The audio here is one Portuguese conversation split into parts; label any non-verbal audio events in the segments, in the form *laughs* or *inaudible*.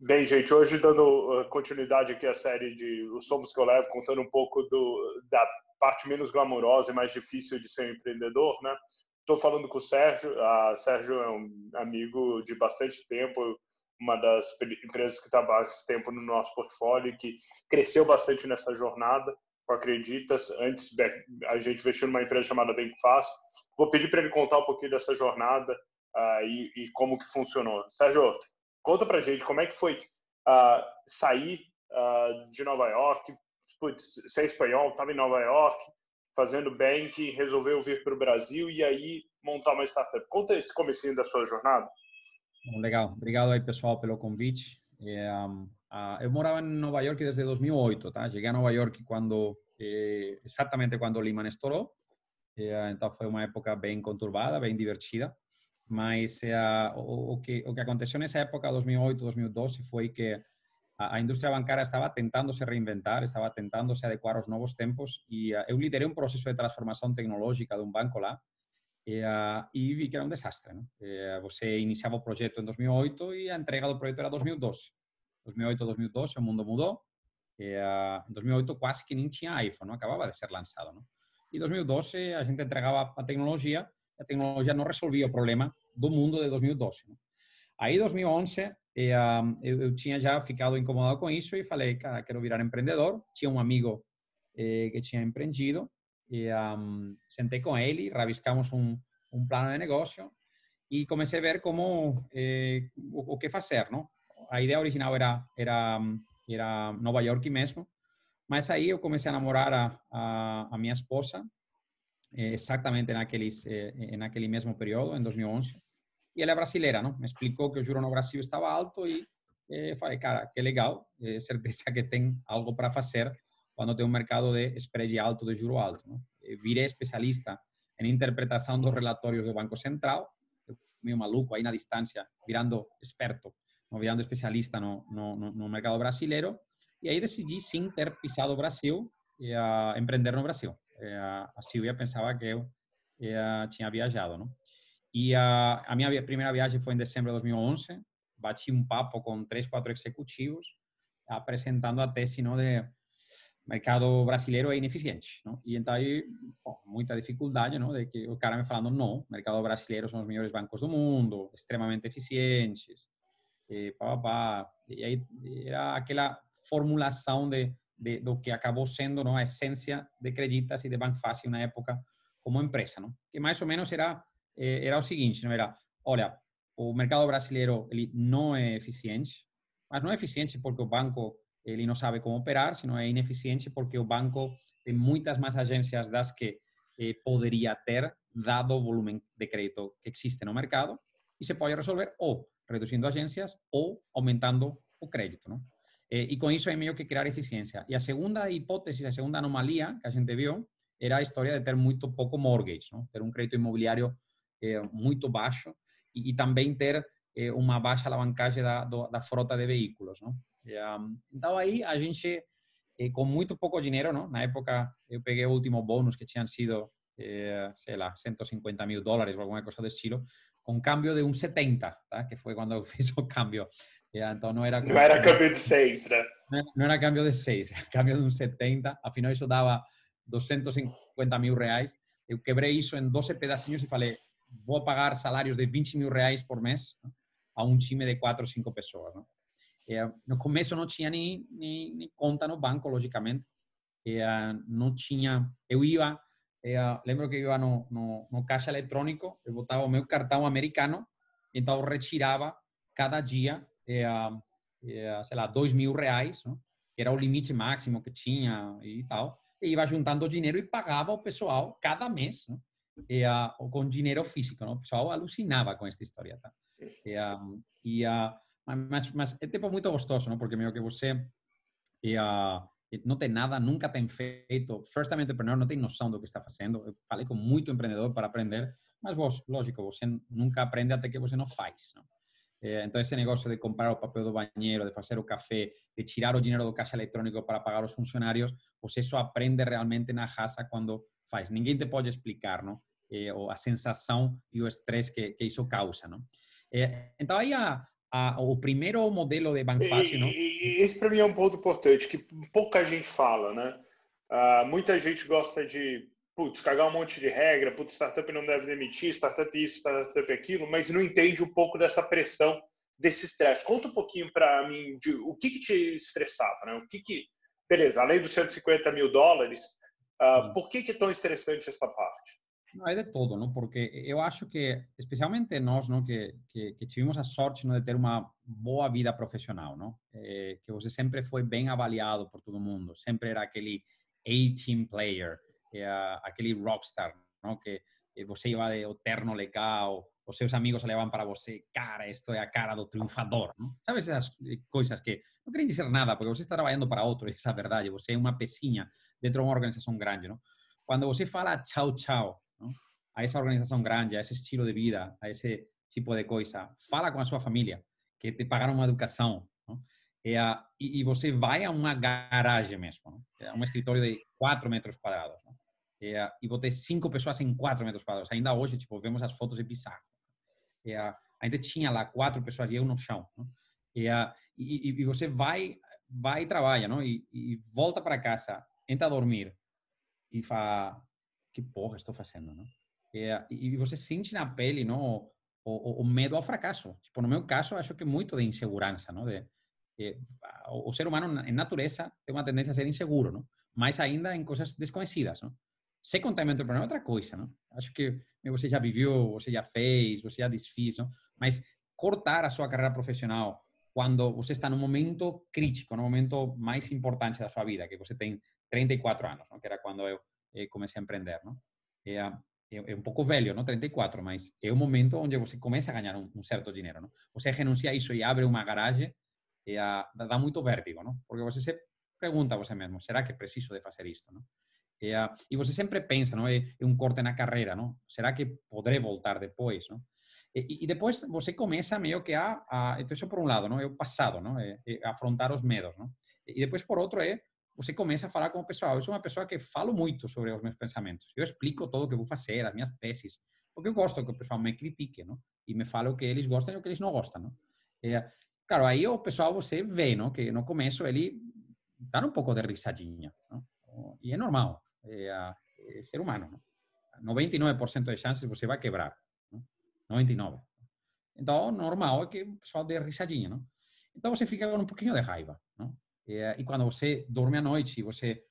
Bem, gente, hoje dando continuidade aqui à série de Os Tomos que eu levo, contando um pouco do, da parte menos glamourosa e mais difícil de ser um empreendedor, né? Estou falando com o Sérgio. A Sérgio é um amigo de bastante tempo, uma das empresas que está há bastante tempo no nosso portfólio que cresceu bastante nessa jornada. Acreditas? Antes a gente investiu numa empresa chamada Bem Fácil. Vou pedir para ele contar um pouquinho dessa jornada uh, e, e, como que funcionou. Sérgio, conta para gente como é que foi uh, sair uh, de Nova York, putz, ser espanhol, estava em Nova York, fazendo banking, resolveu vir para o Brasil e aí montar uma startup. Conta esse comecinho da sua jornada. Legal, obrigado aí pessoal pelo convite. É, um, uh, eu morava em Nova York desde 2008, tá? Cheguei a Nova York quando eh, exatamente quando o Lehman estourou. Eh, então foi uma época bem conturbada, bem divertida. Mas eh, o, o, que o que aconteceu nessa época, 2008, 2012, foi que a, a indústria bancária estava tentando se reinventar, estava tentando se adequar aos novos tempos e uh, eu liderei um processo de transformação tecnológica de um banco lá e, e vi que era um desastre. Né? E, você iniciava o projeto em 2008 e a entrega do projeto era 2012. 2008, 2012, o mundo mudou. E, em 2008 quase que nem tinha iPhone, não? acabava de ser lançado. Não? E em 2012 a gente entregava a tecnologia a tecnologia não resolvia o problema do mundo de 2012. Não? Aí, em 2011, e, um, eu, eu, tinha já ficado incomodado com isso e falei, cara, quero virar empreendedor. Tinha um amigo eh, que tinha empreendido e um, sentei com ele, rabiscamos um, um, plano de negócio e comecei a ver como eh, o, o, que fazer, não? A ideia original era era era Nova York mesmo, mas aí eu comecei a namorar a, a, a minha esposa eh, exatamente naqueles eh, naquele mesmo período, em 2011 e ela é brasileira, não? Me explicou que o juro no Brasil estava alto e eh, falei, cara, que legal, *laughs* é certeza que tem algo para fazer quando tem um mercado de spread alto, de juro alto. Não? Virei especialista em interpretação dos relatórios do Banco Central, meio maluco aí na distância, virando experto, não virando especialista no, no, no mercado brasileiro, e aí decidi sim ter pisado o Brasil e a empreender no Brasil. A Silvia pensava que eu tinha viajado, não? E a, a minha primeira viagem foi em dezembro de 2011. Bati um papo com três, quatro executivos apresentando a tese não, de mercado brasileiro é ineficiente. Não? E então aí, bom, muita dificuldade, não? de que o cara me falando, não, mercado brasileiro são os melhores bancos do mundo, extremamente eficientes, e, pá, pá, pá. e aí era aquela formulação de, de, do que acabou sendo não, a essência de Creditas e de Banfácil na época como empresa, não? que mais ou menos era eh, era o seguinte, não era, olha, o mercado brasileiro ele não é eficiente, mas não é eficiente porque o banco ele não sabe como operar, sino é ineficiente porque o banco tem muitas mais agências das que eh, poderia ter, dado o volume de crédito que existe no mercado, e se pode resolver ou reduzindo agências ou aumentando o crédito. Não? Eh, e com isso é meio que criar eficiência. E a segunda hipótese, a segunda anomalia que a gente viu, era a história de ter muito pouco mortgage, não? ter um crédito imobiliário é, muito baixo e, e também ter é, uma baixa alavancagem da, do, da frota de veículos. Não? E, um, então, aí a gente, com muito pouco dinheiro, não? na época eu peguei o último bônus que tinham sido, sei lá, 150 mil dólares ou alguma coisa do estilo, com câmbio de um 70, tá? que foi quando eu fiz o câmbio. Então não era... Não era câmbio de 6, né? Não era câmbio de 6, era câmbio de um 70. Afinal, isso dava 250 mil reais. Eu quebrei isso em 12 pedacinhos e falei, vou pagar salários de 20 mil reais por mês a um time de quatro ou cinco pessoas. Não? É, no começo não tinha nem, nem, nem, conta no banco, logicamente. É, não tinha. Eu ia, é, lembro que eu ia no, no, no, caixa eletrônico, eu botava o meu cartão americano, então eu retirava cada dia, sei lá, dois mil reais, não? que era o limite máximo que tinha e tal. E ia juntando dinheiro e pagava o pessoal cada mês. Não? e, uh, com dinheiro físico, não? O pessoal alucinava com esta história, tá? E, uh, e, uh, mas, mas é tipo muito gostoso, não? Porque meio que você e, uh, não tem nada, nunca tem feito, first time entrepreneur não tem noção do que está fazendo. Eu falei com muito empreendedor para aprender, mas vos, lógico, você nunca aprende até que você não faz, não? Então, esse negócio de comprar o papel do banheiro, de fazer o café, de tirar o dinheiro do caixa eletrônico para pagar os funcionários, você só aprende realmente na raça quando faz. Ninguém te pode explicar, não? Eh, ou a sensação e o estresse que, que isso causa, não? Eh, então aí a, a, o primeiro modelo de banco fácil, não? Esse para mim é um ponto importante que pouca gente fala, né? Uh, muita gente gosta de putz, cagar um monte de regra, putz, startup não deve demitir, startup isso, startup aquilo, mas não entende um pouco dessa pressão, desse estresse. Conta um pouquinho para mim de o que, que te estressava, né? O que que, beleza, além dos 150 mil dólares, uh, por que que é tão estressante essa parte? Não, é de todo, não? Porque eu acho que, especialmente nós, não, que, que, que tivemos a sorte não, de ter uma boa vida profissional, não? É, que você sempre foi bem avaliado por todo mundo, sempre era aquele A-team player, é aquele rockstar, não? que você ia de terno legal, os seus amigos olhavam para você, cara, isto é a cara do triunfador, não? Sabe essas coisas que não querem dizer nada, porque você está trabalhando para outro, *laughs* essa é a verdade, você é uma pecinha dentro de uma organização grande, não? Quando você fala tchau, tchau, não? a essa organização grande, a esse estilo de vida, a esse tipo de coisa, fala com a sua família, que te pagaram uma educação, não? E, a, e, você vai a uma garagem mesmo, não? é um escritório de 4 metros quadrados, não? É, e vou ter cinco pessoas em quatro metros quadrados. Ainda hoje, tipo, vemos as fotos de bizarro. É, a gente tinha lá quatro pessoas e eu no chão. É, e, e, você vai, vai e trabalha, não? E, e volta para casa, entra a dormir e fala, que porra estou fazendo, não? É, e você sente na pele, não? O, o, o, medo ao fracasso. Tipo, no meu caso, acho que muito de insegurança, não? De, de, o ser humano, em natureza, tem uma tendência a ser inseguro? Mais ainda em coisas desconhecidas, não? Ser contar entrepreneur é outra coisa, não? Acho que você já viveu, você já fez, você já desfez, não? Mas cortar a sua carreira profissional quando você está no momento crítico, no momento mais importante da sua vida, que você tem 34 anos, não? que era quando eu eh, comecei a empreender, não? É, é, é, um pouco velho, não 34, mas é o momento onde você começa a ganhar um certo dinheiro, não? Você renuncia a isso e abre uma garagem, e dá muito vértigo, não? Porque você se pergunta a você mesmo, será que preciso de fazer isto, não? E, uh, e você sempre pensa, não? É, é, um corte na carreira, não? Será que poderei voltar depois, não? E, e depois você começa meio que a, a então isso por um lado, não? É o passado, não? É, é afrontar os medos, não? E depois por outro é você começa a falar com o pessoal. Eu sou uma pessoa que falo muito sobre os meus pensamentos. Eu explico tudo o que vou fazer, as minhas teses, porque eu gosto que o pessoal me critique, não? E me fale o que eles gostam e o que eles não gostam, não? Claro, aí o pessoal você vê, não? Que no começo ele dá um pouco de risadinha, não? E é normal é, é ser humano. Não? 99% de chances você vai quebrar. Não? 99%. Então, normal é que o pessoal dê risadinha. Não? Então, você fica com um pouquinho de raiva. Não? E, e quando você dorme à noite e você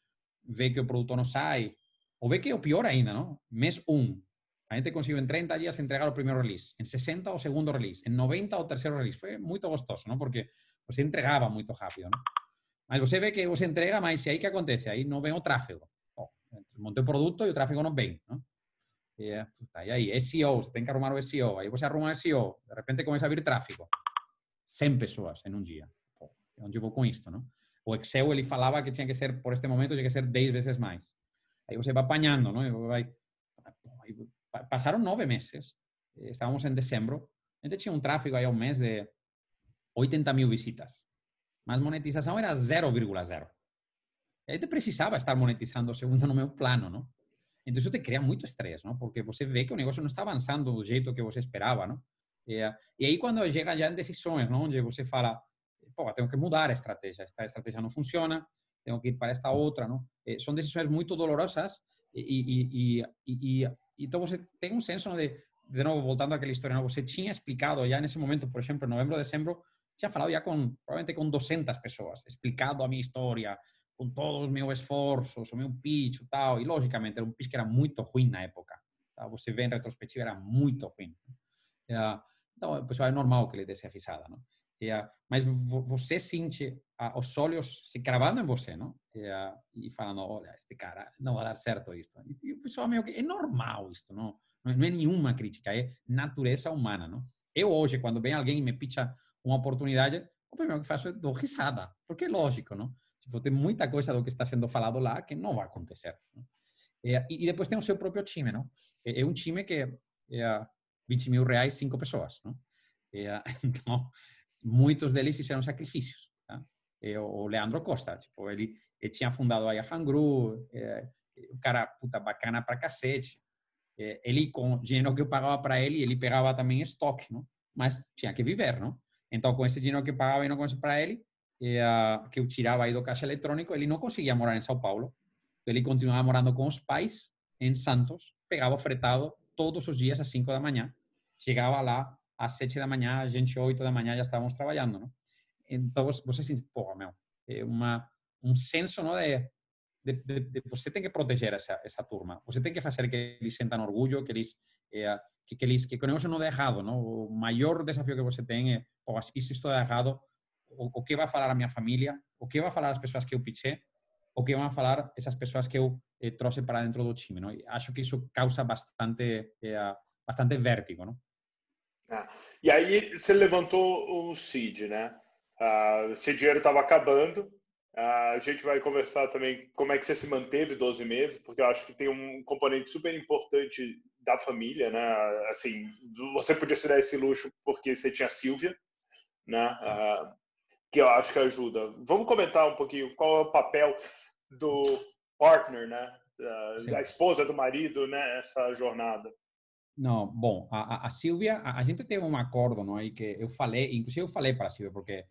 vê que o produto não sai, ou vê que é o pior ainda, não? mês 1, um, a gente conseguiu em 30 dias entregar o primeiro release, em 60 o segundo release, em 90 o terceiro release. Foi muito gostoso, não? porque você entregava muito rápido. Não? Mas você vê que você entrega, mas e aí que acontece? Aí não vem o tráfego montei o produto e o tráfego não vem, não? E, e aí, SEO, você tem que arrumar o SEO. Aí você arruma o SEO, de repente começa a vir tráfego. 100 pessoas em um dia. Pô, onde eu vou com? O Excel, ele falava que tinha que ser, por este momento, tinha que ser 10 vezes mais. Aí você vai apanhando, não? Vai... Passaram nove meses. Estávamos em dezembro. A gente tinha um tráfego aí ao mês de 80 mil visitas. Mas monetização era 0,0. A gente precisava estar monetizando segundo *laughs* no meu plano, não? Então isso te cria muito estresse, não? Porque você vê que o negócio não está avançando do jeito que você esperava, não? E, e aí quando chega já em decisões, não? Onde você fala, pô, tenho que mudar a estratégia, esta estratégia não funciona, tenho que ir para esta outra, não? E são decisões muito dolorosas e, e, e, e, então você tem um senso de, de novo, voltando àquela história, não? você tinha explicado já nesse momento, por exemplo, em novembro, dezembro, tinha falado já com, provavelmente com 200 pessoas, explicado a minha história, com todos os meus esforços, o meu pitch e tal. E, logicamente, era um pitch que era muito ruim na época. Tá? Você vê em retrospectiva, era muito ruim. Então, o pessoal é normal que ele desse a risada, não? É, mas você sente os olhos se cravando em você, não? É, e falando, olha, este cara não vai dar certo isso. E o pessoal meio que é normal isso, não? Não é nenhuma crítica, é natureza humana, não? Eu hoje, quando vem alguém e me pitcha uma oportunidade, o primeiro que faço é dou risada, porque é lógico, não? Tipo, tem muita coisa do que está sendo falado lá que não vai acontecer. É, e, depois tem o seu próprio time, não? É, é um time que é 20 mil reais, cinco pessoas, não? É, *laughs* então, muitos deles fizeram sacrifícios. Tá? É, o Leandro Costa, tipo, ele, ele tinha fundado a Hangru, é, o cara, puta, bacana pra cacete. ele, com o dinheiro que eu pagava para ele, ele pegava também estoque, não? Mas tinha que viver, não? Então, com esse dinheiro que eu pagava não para ele, uh, que eu tirava aí do caixa eletrônico, ele não conseguia morar em São Paulo. Ele continuava morando com os pais em Santos, pegava fretado todos os dias às 5 da manhã. Chegava lá às 7 da manhã, a gente 8 da manhã já estávamos trabalhando, não? Então, você sente, porra, meu, é uma, um senso, não, de, de, de, de, você tem que proteger essa, essa turma. Você tem que fazer que eles sentam orgulho, que eles, eh, que, que, eles, que o negócio não dê errado, não? O maior desafio que você tem é, pô, se isto dá errado, o, o que vai falar a minha família, o que vai falar as pessoas que eu pitchei, o que vão falar essas pessoas que eu eh, trouxe para dentro do time, não? E acho que isso causa bastante, eh, bastante vértigo, não? Ah, e aí você levantou o CID, né? Ah, esse dinheiro estava acabando. Ah, a gente vai conversar também como é que você se manteve 12 meses, porque eu acho que tem um componente super importante da família, né? Assim, você podia se dar esse luxo porque você tinha a Silvia, né? Ah, que eu acho que ajuda. Vamos comentar um pouquinho qual é o papel do partner, né? Da, da esposa, do marido, né? Essa jornada. Não, bom, a, a Silvia, a, a, gente teve um acordo, não é? Que eu falei, inclusive eu falei para a Silvia, porque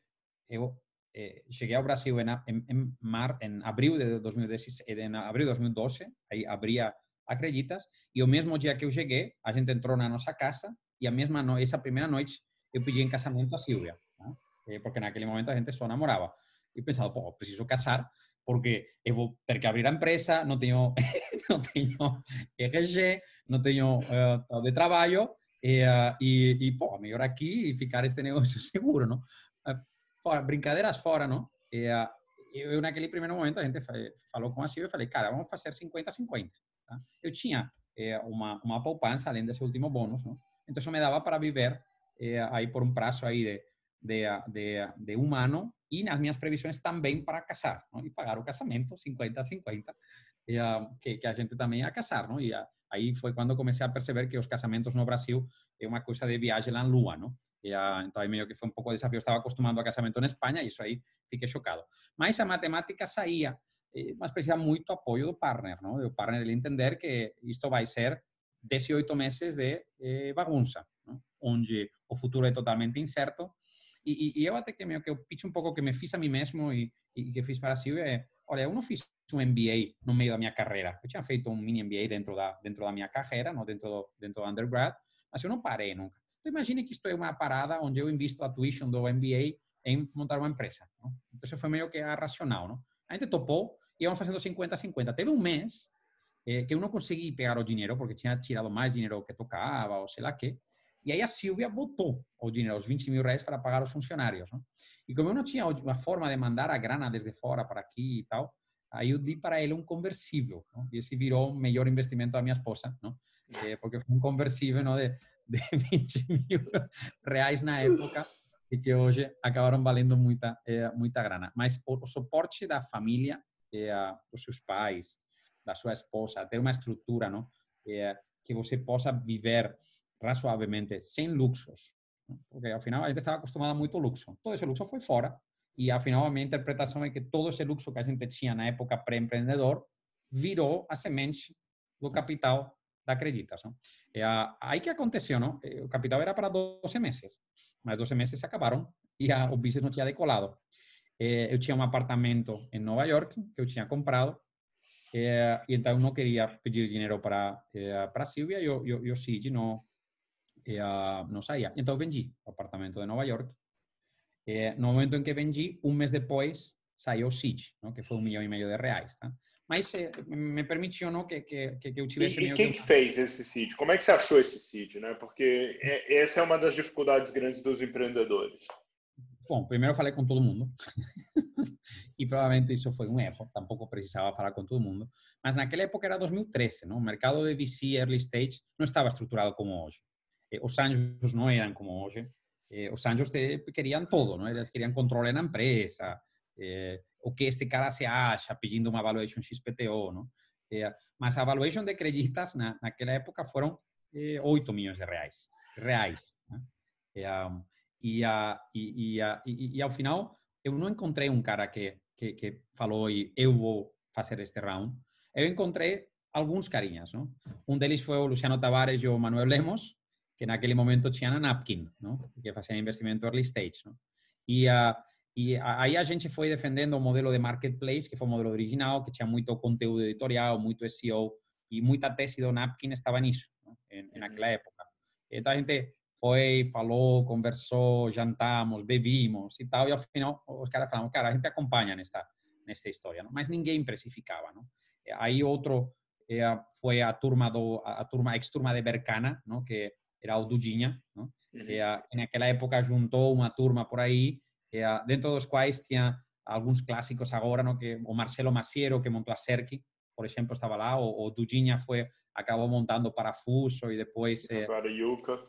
eu eh, cheguei ao Brasil em, em, em, mar, em abril de 2016, em abril de 2012, aí abria Acreditas, e o mesmo dia que eu cheguei, a gente entrou na nossa casa, e a mesma no, essa primeira noite eu pedi em casamento a Silvia, né? eh, porque naquele momento a gente só namorava. E pensava, pô, preciso casar, porque eu vou ter que abrir a empresa, não tenho, não tenho RG, não tenho uh, de trabalho, e, uh, e, e, pô, melhor aqui e ficar este negócio *laughs* seguro, não? Fora, brincadeiras fora, não? E, uh, eu, naquele primeiro momento, a gente falou com a Silvia e falei, cara, vamos fazer 50-50. Tá? Eu tinha eh, uma, uma poupança, além desse último bônus, não? Então, isso me dava para viver eh, aí por um prazo aí de, de, de, de e nas minhas previsões também para casar não? e pagar o casamento 50 a 50 e, uh, que, que, a gente também ia casar não? e aí foi quando comecei a perceber que os casamentos no Brasil é uma coisa de viagem na lua não? E, então aí meio que foi um pouco desafio estava acostumado a casamento na Espanha e isso aí fiquei chocado mas a matemática saía eh, mas precisa muito apoio do partner não? o partner ele entender que isto vai ser 18 meses de eh, bagunça não? onde o futuro é totalmente incerto e, e, eu até que meio que eu pitch um pouco que me fiz a mim mesmo e, e que fiz para a Silvia é, olha, eu não fiz um MBA no meio da minha carreira. Eu tinha feito um mini MBA dentro da dentro da minha carreira, não dentro do, dentro do undergrad, mas eu não parei nunca. Então imagine que isto é uma parada onde eu invisto a tuition do MBA em montar uma empresa. Não? Então foi meio que a racional, não? A gente topou e íamos fazendo 50-50. Teve um mês eh, que eu não consegui pegar o dinheiro porque tinha tirado mais dinheiro que tocava ou sei lá que. E aí a Silvia botou o dinheiro, os 20 mil reais, para pagar os funcionários. Não? E como eu não tinha uma forma de mandar a grana desde fora para aqui e tal, aí eu dei para ele um conversível. Não? E esse virou o melhor investimento da minha esposa, não? É, porque foi um conversível não? De, de *laughs* 20 mil reais na época e que hoje acabaram valendo muita, é, muita grana. Mas o, o suporte da família, é, dos seus pais, da sua esposa, ter uma estrutura? É, que você possa viver razoavelmente sem luxos, porque ao final a gente estava acostumado a muito luxo. Todo esse luxo foi fora e ao final a minha interpretação é que todo esse luxo que a gente tinha na época pré-empreendedor virou a semente do capital da Acreditas. Não? E a, aí que aconteceu, não? O capital era para 12 meses, mas 12 meses se acabaram e a, o business não tinha decolado. eu tinha um apartamento em Nova York que eu tinha comprado e então não queria pedir dinheiro para para Silvia e eu, eu, eu Cid não e, uh, não saía. Então vendi o apartamento de Nova York. E, no momento em que vendi, um mês depois, saiu o Siege, que foi um milhão e meio de reais. Tá? Mas eh, me permitiu que, que, que eu tivesse... E, e quem que fez esse Seed? Como é que você achou esse Seed? Né? Porque é, essa é uma das dificuldades grandes dos empreendedores. Bom, primeiro falei com todo mundo. *laughs* e provavelmente isso foi um erro. Tampouco precisava falar com todo mundo. Mas naquela época era 2013. Não? O mercado de VC early stage não estava estruturado como hoje. Eh, os anjos não eram como hoje. Eh, os anjos queriam todo, não? eles queriam controle na empresa, eh, o que este cara se acha pedindo uma valuation XPTO. Não? mas a valuation de creditas na, naquela época foram 8 milhões de reais. reais né? e, e, e, e, ao final, eu não encontrei um cara que, que, que falou eu vou fazer este round. Eu encontrei alguns carinhas. Não? Um deles foi o Luciano Tavares e o Manuel Lemos, que naquele momento tinha na Napkin, não? que fazia investimento early stage. Não? E, uh, e aí a gente foi defendendo o modelo de marketplace, que foi o modelo original, que tinha muito conteúdo editorial, muito SEO, e muita tese do Napkin estava nisso, em, naquela época. Então a gente foi, falou, conversou, jantamos, bebimos e tal, e ao final os caras falaram, cara, a gente acompanha nesta, nesta história, não? mas ninguém precificava. Não? Aí outro eh, foi a turma do a turma ex-turma de Bercana, não? que era o Dudinha, não? Uhum. E, naquela época juntou uma turma por aí, dentro dos quais tinha alguns clássicos agora, não? que o Marcelo Maciero, que montou a Cerki, por exemplo, estava lá, o, o Dudinha foi, acabou montando Parafuso e depois... Eh, a Yuka.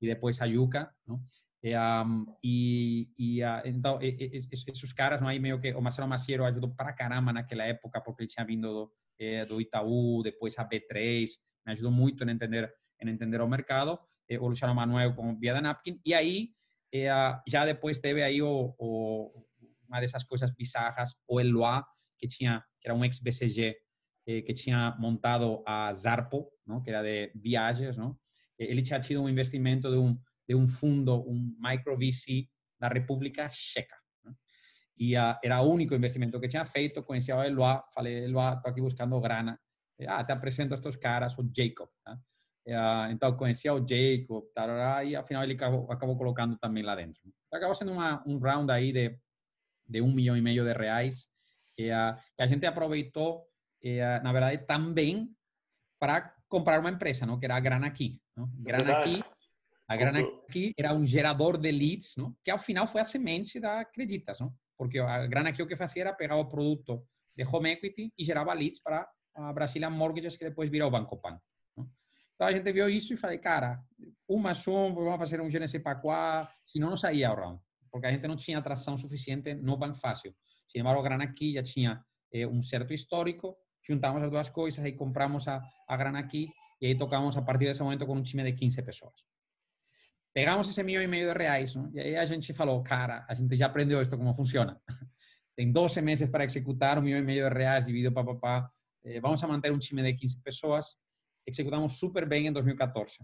E depois a Yuka, não? E, um, e, e uh, então, esses caras, não aí meio que o Marcelo Maciero ajudou para caramba naquela época, porque ele tinha vindo do, eh, do Itaú, depois a B3, me ajudou muito em entender, em entender o mercado. Eh, o Luciano Manuel Via da Napkin. E aí, eh, já depois teve aí o, o, uma dessas coisas bizarras, o Eloy, que tinha, que era um ex-BCG, eh, que tinha montado a Zarpo, não? que era de viagens, não? Ele tinha tido um investimento de um de um fundo, um micro VC da República Checa. E uh, era o único investimento que tinha feito. Conhecia o Eloy, falei, Eloy, estou aqui buscando grana. Ah, te apresento estes caras, o Jacob. Tá? Uh, então, conhecia o Jacob, tarará, e afinal ele acabou, acabou colocando também lá dentro. Acabou sendo uma, um round aí de, de um milhão e meio de reais, que a gente aproveitou, na verdade, também para comprar uma empresa, não? que era a Grana Aqui. Não? Grana Aqui a grana aqui era um gerador de leads, não? que ao final foi a semente da Acreditas, não? porque a grana aqui o que fazia era pegar o produto de home equity e gerava leads para a Brazilian Mortgages, que depois virou o Banco Pan. Então a gente viu isso e falei, cara, uma sum, vamos fazer um para quá, senão não saía o round, porque a gente não tinha atração suficiente no Banco Fácil. Sin embargo, a grana aqui já tinha eh, um certo histórico, juntamos as duas coisas e compramos a, a grana aqui e aí tocamos a partir desse momento com um time de 15 pessoas. Pegamos esse milhão e meio de reais, não? e aí a gente falou, cara, a gente já aprendeu isto como funciona. *laughs* Tem 12 meses para executar um milhão e meio de reais dividido para papá. Eh, vamos a manter um time de 15 pessoas. Executamos super bem em 2014.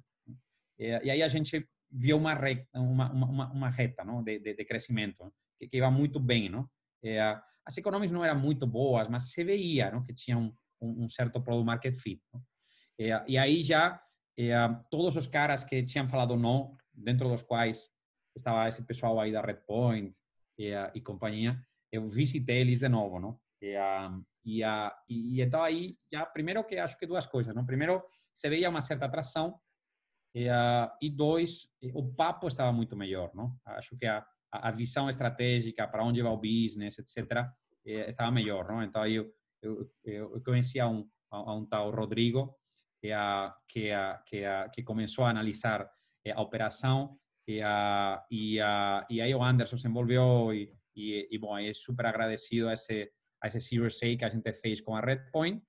E, aí a gente viu uma, re, uma, uma, uma reta não? De, de, de crescimento que, que ia muito bem. Não? as economias não eram muito boas, mas se veia não? que tinha um, um certo product market fit. Não? E, aí já todos os caras que tinham falado não dentro dos quais estava esse pessoal aí da Redpoint e, e companhia, eu visitei eles de novo, não? E, e, e, então aí, já, primeiro que acho que duas coisas, não? Primeiro, se veia uma certa atração e, e dois, o papo estava muito melhor, não? Acho que a, a visão estratégica para onde vai o business, etc., estava melhor, não? Então aí eu, eu, eu conhecia um, a um tal Rodrigo, que, a, que, a, que, a, que começou a analisar eh, a operação e, a, e, a, e aí o Anderson se envolveu e, e, e bom, é super agradecido a esse, a esse Series A que a gente fez com a Redpoint,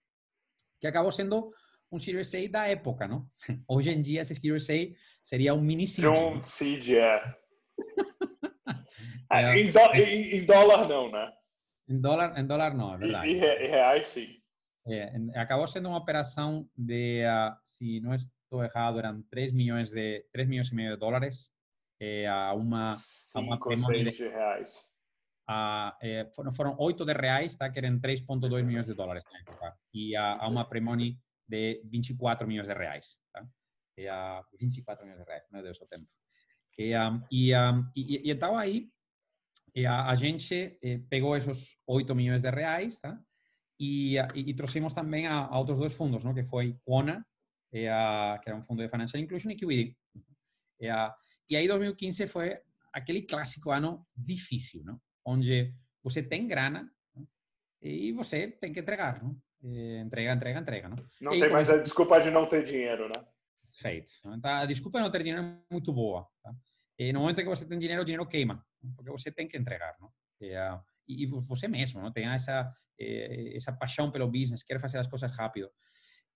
que acabou sendo um Series A da época, não? *laughs* Hoje em dia esse Series A seria um mini seed. Um seed, é. é em, do, em, em, dólar não, né? Em dólar, em dólar não, é verdade. E, e reais sim. É, acabou sendo uma operação de, uh, se não estou errado, eram 3 milhões de 3 milhões e meio de dólares eh, a uma a uma de reais. A, eh, foram, foram 8 de reais, tá? que eram 3,2 milhões de dólares na época, e a, a uma premoni de 24 milhões de reais. Tá? E a 24 milhões de reais, meu Deus, o tempo. E, um, e, um, e, e, então aí a, a gente eh, pegou esses 8 milhões de reais tá? e, e, trouxemos também a, a outros dois fundos, não? que foi Quona é a, que era um fundo de Financial Inclusion e QED. É a, e aí 2015 foi aquele clássico ano difícil, não? Onde você tem grana não? e você tem que entregar, não? E entrega, entrega, entrega, não? Não e tem mais a desculpa de não ter dinheiro, né? Feito. Então, a desculpa de não ter dinheiro é muito boa. Tá? E no momento que você tem dinheiro, o dinheiro queima, porque você tem que entregar, não? E, e você mesmo, não? Tem essa essa paixão pelo business, quer fazer as coisas rápido.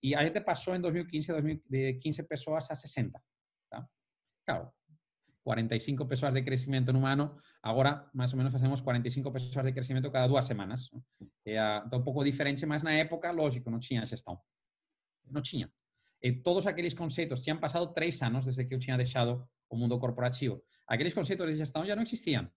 E a gente passou em 2015 de 15 pessoas a 60. Tá? Claro, 45 pessoas de crescimento no ano, agora mais ou menos fazemos 45 pessoas de crescimento cada duas semanas. É, então, um pouco diferente, mas na época, lógico, não tinha gestão. Não tinha. E todos aqueles conceitos, tinham passado três anos desde que eu tinha deixado o mundo corporativo. Aqueles conceitos de gestão já não existiam,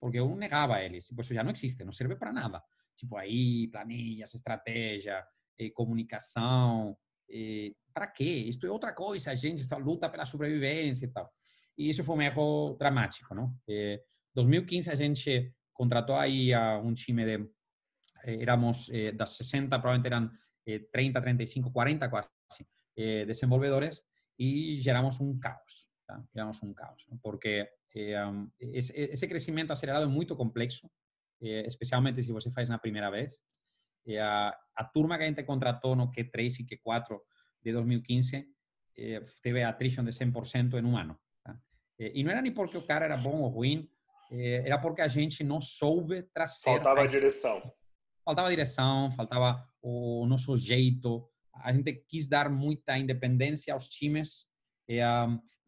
porque eu negava eles. Tipo, isso já não existe, não serve para nada. Tipo, aí, planilhas, estratégia, eh, comunicação, eh, para quê? Isto é outra coisa, gente está luta pela sobrevivência e tal. E isso foi um erro dramático, não? Eh, 2015 a gente contratou aí um time de éramos eh, das 60 provavelmente eram eh, 30, 35, 40 quase eh, desenvolvedores e geramos um caos, tá? geramos um caos, porque esse, crescimento acelerado é muito complexo, especialmente se você faz na primeira vez. a, turma que a gente contratou no Q3 e Q4 de 2015 teve attrition de 100% em um ano. Tá? E não era nem porque o cara era bom ou ruim, era porque a gente não soube trazer... Faltava a direção faltava direção, faltava o nosso jeito. A gente quis dar muita independência aos times,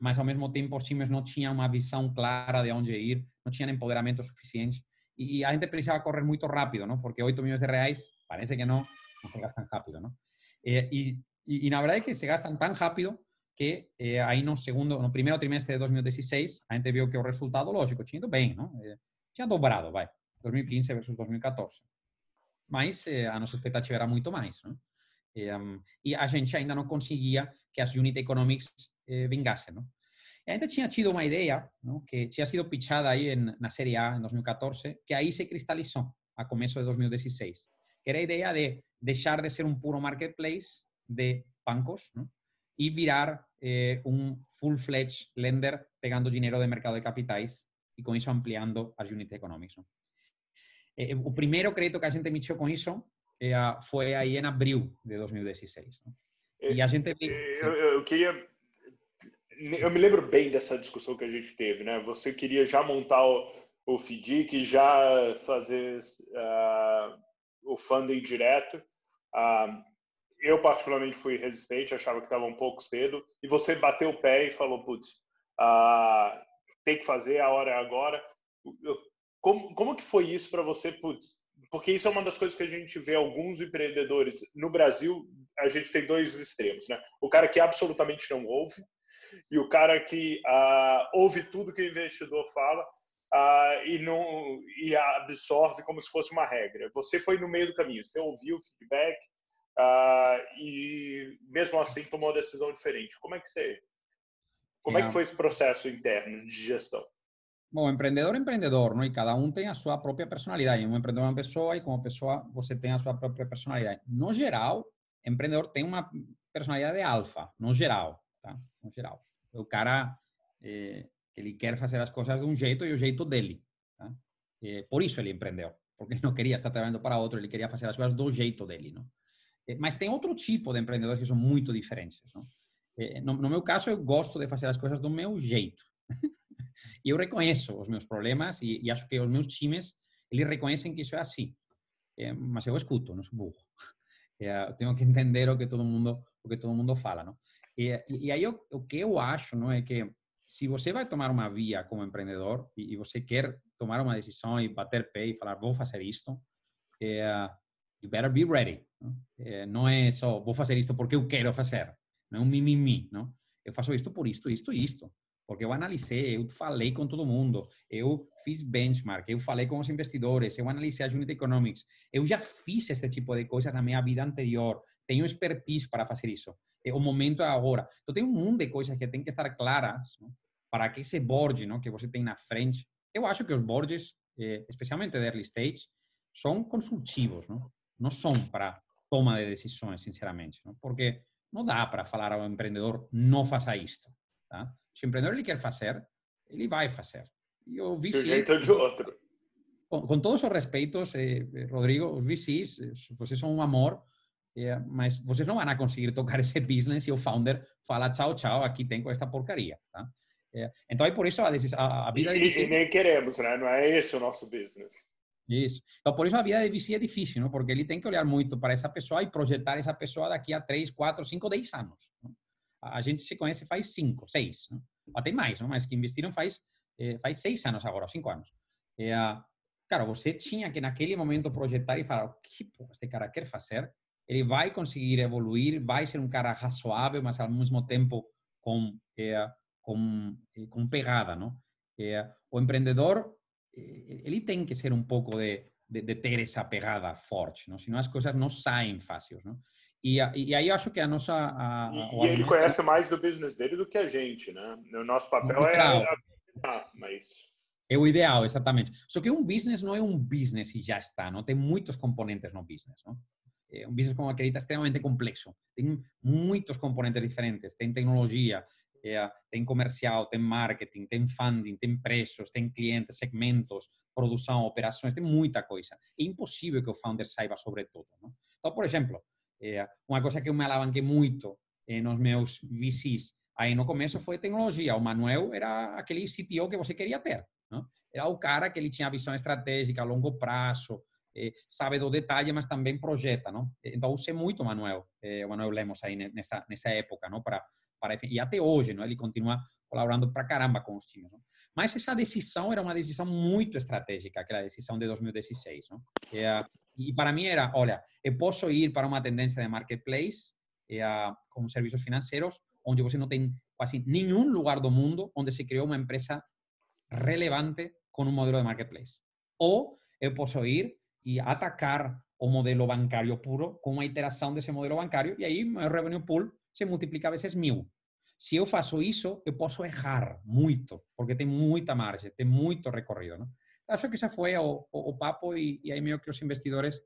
mas ao mesmo tempo os times não tinham uma visão clara de onde ir, não tinham empoderamento suficiente. E a gente precisava correr muito rápido, não? Porque 8 milhões de reais, parece que não, não se gastam rápido, não? E, e, e na verdade é que se gastam tão rápido que eh, aí no segundo, no primeiro trimestre de 2016, a gente viu que o resultado, lógico, tinha ido bem, não? Eh, tinha dobrado, vai, 2015 versus 2014 mas eh, a nossa expectativa era muito mais. Né? E, um, e, a gente ainda não conseguia que as unit economics eh, vingassem. Não? E ainda tinha tido uma ideia não? que tinha sido pitchada aí em, na Série A em 2014, que aí se cristalizou a começo de 2016, que era a ideia de deixar de ser um puro marketplace de bancos não? E virar eh, um full-fledged lender pegando dinheiro do mercado de capitais e com isso ampliando as unit economics. Eh, eh, o primeiro crédito que a gente emitiu com isso eh, foi aí em abril de 2016. Né? E a gente... Eu, eu, queria... Eu me lembro bem dessa discussão que a gente teve, né? Você queria já montar o, o FDIC, já fazer uh, o funding direto. Uh, eu, particularmente, fui resistente, achava que estava um pouco cedo. E você bateu o pé e falou, putz, uh, tem que fazer, a hora é agora. Como, como que foi isso para você? Putz, porque isso é uma das coisas que a gente vê alguns empreendedores no Brasil. A gente tem dois extremos, né? O cara que absolutamente não ouve e o cara que ah, ouve tudo que o investidor fala ah, e não e absorve como se fosse uma regra. Você foi no meio do caminho. Você ouviu o feedback ah, e mesmo assim tomou uma decisão diferente. Como é que você? Como é, é que foi esse processo interno de gestão? Bom, empreendedor é empreendedor, não? E cada um tem a sua própria personalidade. Um empreendedor é uma pessoa e como pessoa você tem a sua própria personalidade. No geral, empreendedor tem uma personalidade alfa, no geral, tá? No geral. O cara eh, ele quer fazer as coisas de um jeito e o jeito dele, tá? Eh, por isso ele empreendeu, porque ele não queria estar trabalhando para outro, ele queria fazer as coisas do jeito dele, não? Eh, mas tem outro tipo de empreendedores que são muito diferentes, não? No, no meu caso, eu gosto de fazer as coisas do meu jeito. *laughs* E eu reconheço os meus problemas e, e, acho que os meus times, eles reconhecem que isso é assim. É, mas eu escuto, não sou burro. *laughs* É, eu tenho que entender o que todo mundo, o que todo mundo fala, não? E, e aí o, que eu acho, não é que se você vai tomar uma via como empreendedor e, e você quer tomar uma decisão e bater pé e falar vou fazer isto, é, you better be ready. É, não é só vou fazer isto porque eu quero fazer, não é um mimimi, não? Eu faço isto por isto, isto e isto porque eu analisei, eu falei com todo mundo, eu fiz benchmark, eu falei com os investidores, eu analisei a unit economics, eu já fiz esse tipo de coisas na minha vida anterior, tenho expertise para fazer isso. O momento é agora. Então tem um mundo de coisas que tem que estar claras não? para que esse board não, que você tem na frente. Eu acho que os boards, eh, especialmente de early stage, são consultivos, não, não são para toma de decisões, sinceramente, não? porque não dá para falar ao empreendedor não faça isto. Tá? Se o empreendedor ele quer fazer, ele vai fazer. E o VC... De jeito de outro. Com, com todos os respeitos, eh, eh Rodrigo, os VCs, eh, vocês são um amor, eh, mas vocês não vão conseguir tocar *laughs* esse business e o founder fala tchau, tchau, aqui tem com esta porcaria. Tá? Então, é por isso a, a, a vida de VC... E nem queremos, né? Não é esse o nosso business. Isso. Então, por isso a vida de VC é difícil, não? porque ele tem que olhar muito para essa pessoa e projetar essa pessoa daqui a 3, 4, 5, 10 anos. Não? a gente se conhece faz cinco, seis, não? até mais, não? mas que investiram faz, eh, faz seis anos agora, cinco anos. É, cara, você tinha que naquele momento projetar e falar o que este cara quer fazer ele vai conseguir evoluir, vai ser um cara razoável, mas ao mesmo tempo com é, com, com pegada, não? É, o empreendedor ele tem que ser um pouco de, de, de, ter essa pegada forte, não? senão as coisas não saem fáceis. Não? E, e aí eu acho que a nossa. A, a, e, ele conhece mais do business dele do que a gente, né? O nosso papel é. Ah, mas... É o ideal, exatamente. Só que um business não é um business e já está, não? Tem muitos componentes no business, não? É um business como acredita extremamente complexo. Tem muitos componentes diferentes. Tem tecnologia, é, tem comercial, tem marketing, tem funding, tem preços, tem clientes, segmentos, produção, operações, tem muita coisa. É impossível que o founder saiba sobre tudo. Não? Então, por exemplo, é, uma coisa que eu me alavanquei muito é, nos meus VCs aí no começo foi tecnologia. O Manuel era aquele CTO que você queria ter. Não? Era o cara que ele tinha visão estratégica a longo prazo, eh, sabe do detalhe, mas também projeta, não? Então usei muito o Manuel, eh, o Manuel Lemos aí nessa nessa época, não? Para para e até hoje, não? Ele continua colaborando para caramba com os times, não? Mas essa decisão era uma decisão muito estratégica, aquela decisão de 2016, não? e para mim era, olha, eu posso ir para uma tendência de marketplace, como serviços financeiros, onde você não tem quase nenhum lugar do mundo onde se criou uma empresa relevante com um modelo de marketplace. Ou eu posso ir e atacar o modelo bancário puro com uma iteração desse modelo bancário e aí meu revenue pool se multiplica vezes mil. Se eu faço isso, eu posso errar muito, porque tem muita margem, tem muito recorrido. Não? Acho que esse foi o, papo e, e aí meio que os investidores,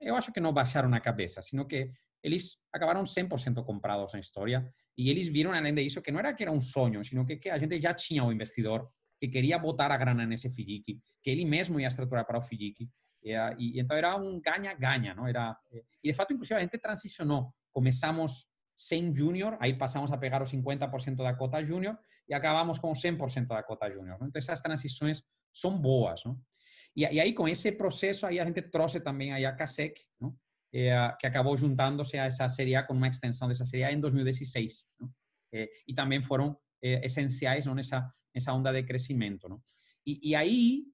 eu acho que não baixaram na cabeça, sino que eles acabaram 100% comprados na história e eles viram, além disso, que não era que era um sonho, sino que, que a gente já tinha o investidor que queria botar a grana nesse FDIC, que ele mesmo ia estruturar para o FDIC. E, e, era um ganha-ganha, não era? E de fato, inclusive, a gente transicionou. Começamos sem júnior, aí passamos a pegar o 50% da cota júnior e acabamos com o 100% da cota júnior. Então, essas transições são boas. Não? E, e, aí, com esse a gente trouxe também aí a CASEC, que acabou juntando-se a essa série A com uma extensão dessa série A em 2016. Não? É, e também foram é, onda de crescimento. Não? E, e aí,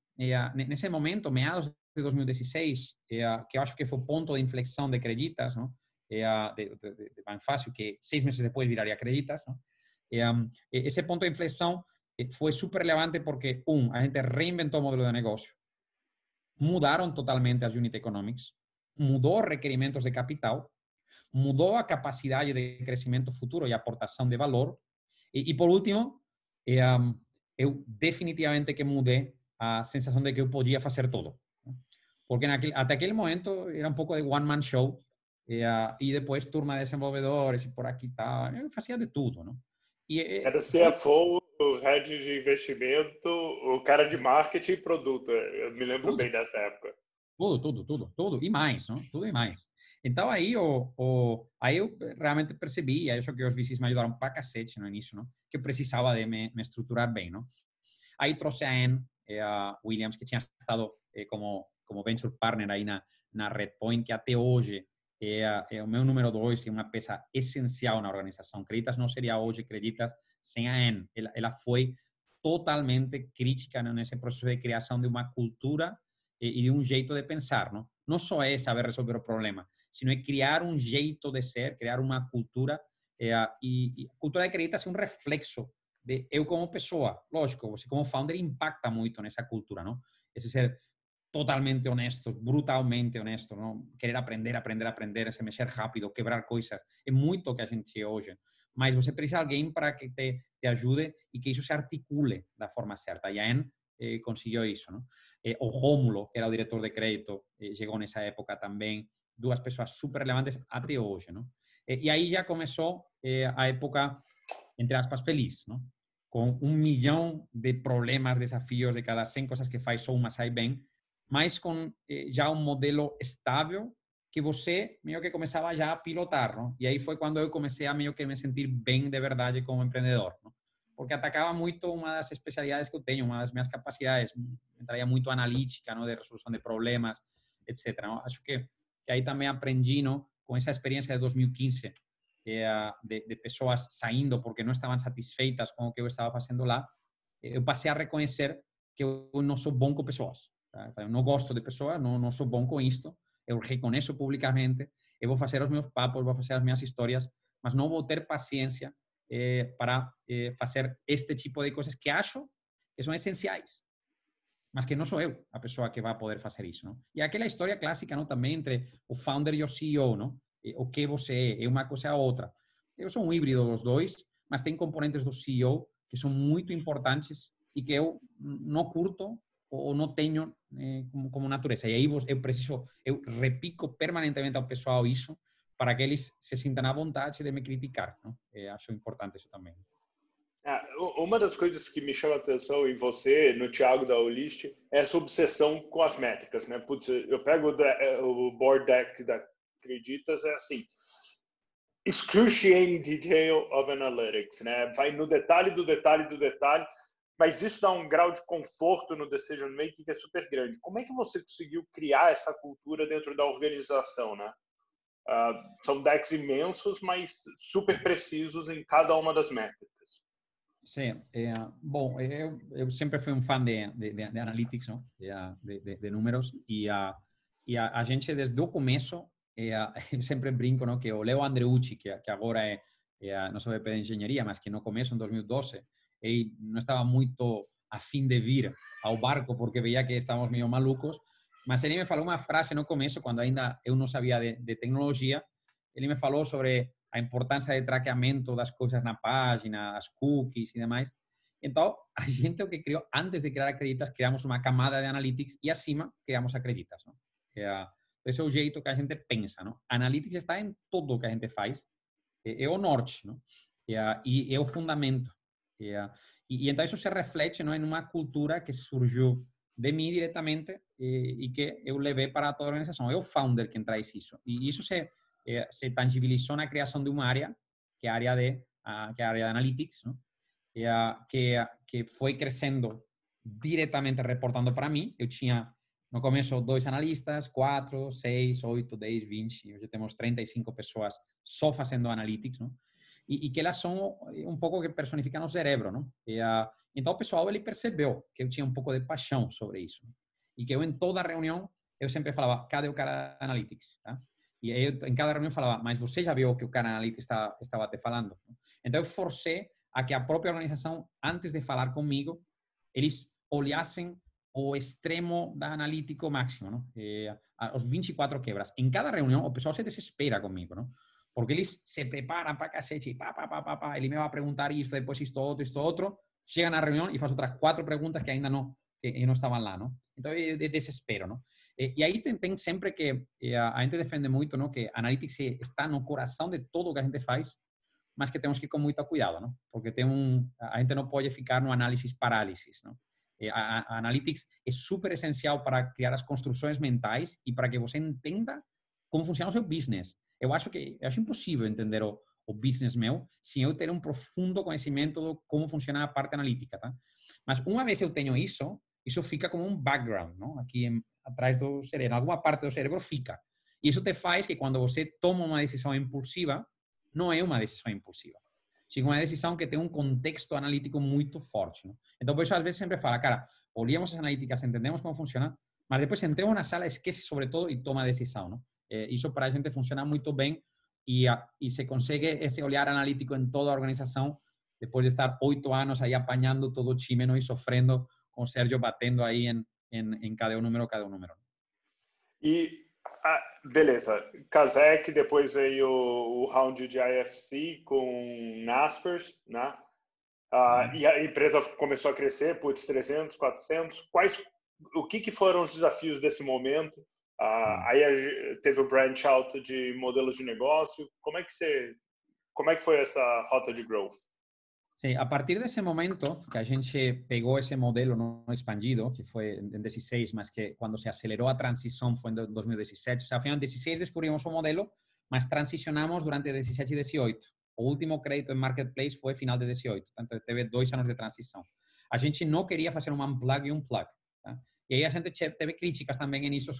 nesse momento, meados de 2016, que eu acho que foi o ponto de inflexão de Creditas, não? De, de, de Banfácil, que seis meses depois viraria Creditas. Não? esse ponto de inflexão foi super relevante porque, um, a gente reinventou o modelo de negócio, mudaram totalmente as unit economics, mudou requerimentos de capital, mudou a capacidade de crescimento futuro e aportação de valor, e, e por último, eu definitivamente que mudei a sensação de que eu podia fazer tudo. Porque naquele, até aquele momento era um pouco de one-man show, e, uh, e depois turma de desenvolvedores e por aqui tal. Eu fazia de tudo, não? E, era o CFO, o head de investimento, o cara de marketing e produto. Eu me lembro tudo. bem dessa época. Tudo, tudo, tudo, tudo. E mais, não? Tudo e mais. Então aí, o, o, aí eu realmente percebi, e acho que os VCs me ajudaram para cacete no início, não? que eu precisava de me, me estruturar bem. Não? Aí trouxe a Anne eh, a Williams, que tinha estado eh, como, como venture partner aí na, na Redpoint, que até hoje é, é o meu número dois e uma peça essencial na organização. Creditas não seria hoje Creditas sem a Anne. Ela, ela foi totalmente crítica nesse processo de criação de uma cultura e, de um jeito de pensar. Não, não só é saber resolver o problema, sino é criar um jeito de ser, criar uma cultura. É, e, e a cultura de Creditas é um reflexo de eu como pessoa. Lógico, você como founder impacta muito nessa cultura, não? Esse ser totalmente honestos, brutalmente honestos, não? querer aprender, aprender, aprender, se mexer rápido, quebrar coisas, é muito o que a gente é hoje. Mas você precisa de alguém para que te, te ajude e que isso se articule da forma certa. E a En eh, conseguiu isso. Não? Eh, o Rómulo, que era o diretor de crédito, eh, chegou nessa época também. Duas pessoas super relevantes até hoje. Não? e aí já começou a época, entre aspas, feliz. Não? Com um milhão de problemas, desafios, de cada 100 coisas que faz, só uma sai bem mas com eh, já um modelo estável que você meio que começava já a pilotar, não? E aí foi quando eu comecei a meio que me sentir bem de verdade como empreendedor, não? Porque atacava muito uma das especialidades que eu tenho, uma das minhas capacidades, entraria muito analítica, não, de resolução de problemas, etc. Não? Acho que, que aí também aprendi, não, com essa experiência de 2015, eh, de, de pessoas saindo porque não estavam satisfeitas com o que eu estava fazendo lá, eu passei a reconhecer que eu não sou bom com pessoas. Tá? Eu não gosto de pessoas, não, não sou bom com isto, eu reconheço publicamente. eu vou fazer os meus papos, vou fazer as minhas histórias, mas não vou ter paciência eh, para eh, fazer este tipo de coisas que acho que são essenciais, mas que não sou eu a pessoa que vai poder fazer isso, não? E aquela história clássica, não, também entre o founder e o CEO, não? O que você é, é uma coisa a outra. Eu sou um híbrido dos dois, mas tem componentes do CEO que são muito importantes e que eu não curto ou não tenho eh, como, como, natureza. E aí eu preciso, eu repico permanentemente ao pessoal isso para que eles se sintam à vontade de me criticar. Não? Eu acho importante isso também. Ah, uma das coisas que me chama a atenção em você, no Thiago da Olist, é essa obsessão com as métricas, né? Putz, eu pego o, eh, o board deck da Acreditas, é assim, excruciating detail of analytics, né? Vai no detalhe do detalhe do detalhe, mas isso dá um grau de conforto no decision making que é super grande. Como é que você conseguiu criar essa cultura dentro da organização, né? Uh, são decks imensos, mas super precisos em cada uma das métricas. Sim, é, bom, eu, eu sempre fui um fã de, de, de analytics, não? De, de, de números, e, a, e a, a gente desde o começo, é, *laughs* eu sempre brinco, não? Que o Leo Andreucci, que, que agora é, é nosso VP de engenharia, mas que no começo, em 2012, não estava muito a fim de vir ao barco porque veia que estávamos meio malucos, mas ele me falou uma frase no começo, quando ainda eu não sabia de, de tecnologia, ele me falou sobre a importância de traqueamento das coisas na página, as cookies e demais. Então, a gente o que criou, antes de criar Acreditas, criamos uma camada de analytics e acima criamos Acreditas. Não? É, esse é o jeito que a gente pensa. Analytics está em tudo que a gente faz. É, é o norte. É, e é o fundamento. Yeah. E, e, então isso se reflete não, em uma cultura que surgiu de mim diretamente e, e, que eu levei para toda a organização. É o founder quem traz isso. E isso se, eh, se tangibilizou na criação de uma área, que é a área de, a, que é a área de analytics, não? E, a, que, que foi crescendo diretamente reportando para mim. Eu tinha, no começo, dois analistas, quatro, seis, oito, dez, vinte. Hoje temos 35 pessoas só fazendo analytics, não? E, e, que elas são um pouco que personificam o cérebro, não? E, uh, então o pessoal ele percebeu que eu tinha um pouco de paixão sobre isso e que eu em toda reunião eu sempre falava, cadê o cara Analytics? Tá? E eu em cada reunião falava, mas você já viu o que o cara Analytics está, estava te falando? Então eu forcei a que a própria organização, antes de falar comigo, eles olhassem o extremo da analítico máximo, não? E, os 24 quebras. Em cada reunião, o pessoal se desespera comigo, não? Porque eles se preparam para cacete, pá, pá, pá, pá, pá, ele me vai perguntar isso, depois isto, outro, isto, outro, chega na reunião e faz outras quatro perguntas que ainda não, que não estavam lá, não? Então, é, é desespero, não? E, e aí tem, tem, sempre que, a, a, gente defende muito, não? Que Analytics está no coração de tudo que a gente faz, mas que temos que ir com muito cuidado, não? Porque tem um, a gente não pode ficar no análisis parálisis, não? A, a Analytics é super essencial para criar as construções mentais e para que você entenda como funciona o seu business eu acho que eu acho impossível entender o, o business meu sem eu ter um profundo conhecimento de como funciona a parte analítica, tá? Mas uma vez eu tenho isso, isso fica como um background, não? Aqui em, atrás do cérebro, alguma parte do cérebro fica. E isso te faz que quando você toma uma decisão impulsiva, não é uma decisão impulsiva. Sim, uma decisão que tem um contexto analítico muito forte. Não? Então, por isso, às vezes, sempre fala, cara, olhamos as analíticas, entendemos como funciona, mas depois entramos na sala, esquece sobre todo e toma a decisão. Não? Eh, isso para a gente funciona muito bem e, e se consegue esse olhar analítico em toda a organização depois de estar oito anos aí apanhando todo o time e sofrendo com o Sérgio batendo aí em, em, em cada um número, cada um número. E, ah, beleza, Kazek, depois veio o, o round de IFC com Naspers, né? Ah, E a empresa começou a crescer, putz, 300, 400. Quais, o que, que foram os desafios desse momento? Ah, aí teve o branch out de modelos de negócio. Como é que você, como é que foi essa rota de growth? Sim, a partir desse momento que a gente pegou esse modelo não expandido, que foi em 16, mas que quando se acelerou a transição foi em 2017. Ou seja, final em 16 descobrimos o modelo, mas transicionamos durante 17 e 18. O último crédito em marketplace foi final de 18, portanto teve dois anos de transição. A gente não queria fazer um unplug e um plug. Tá? E aí a gente teve críticas também nisso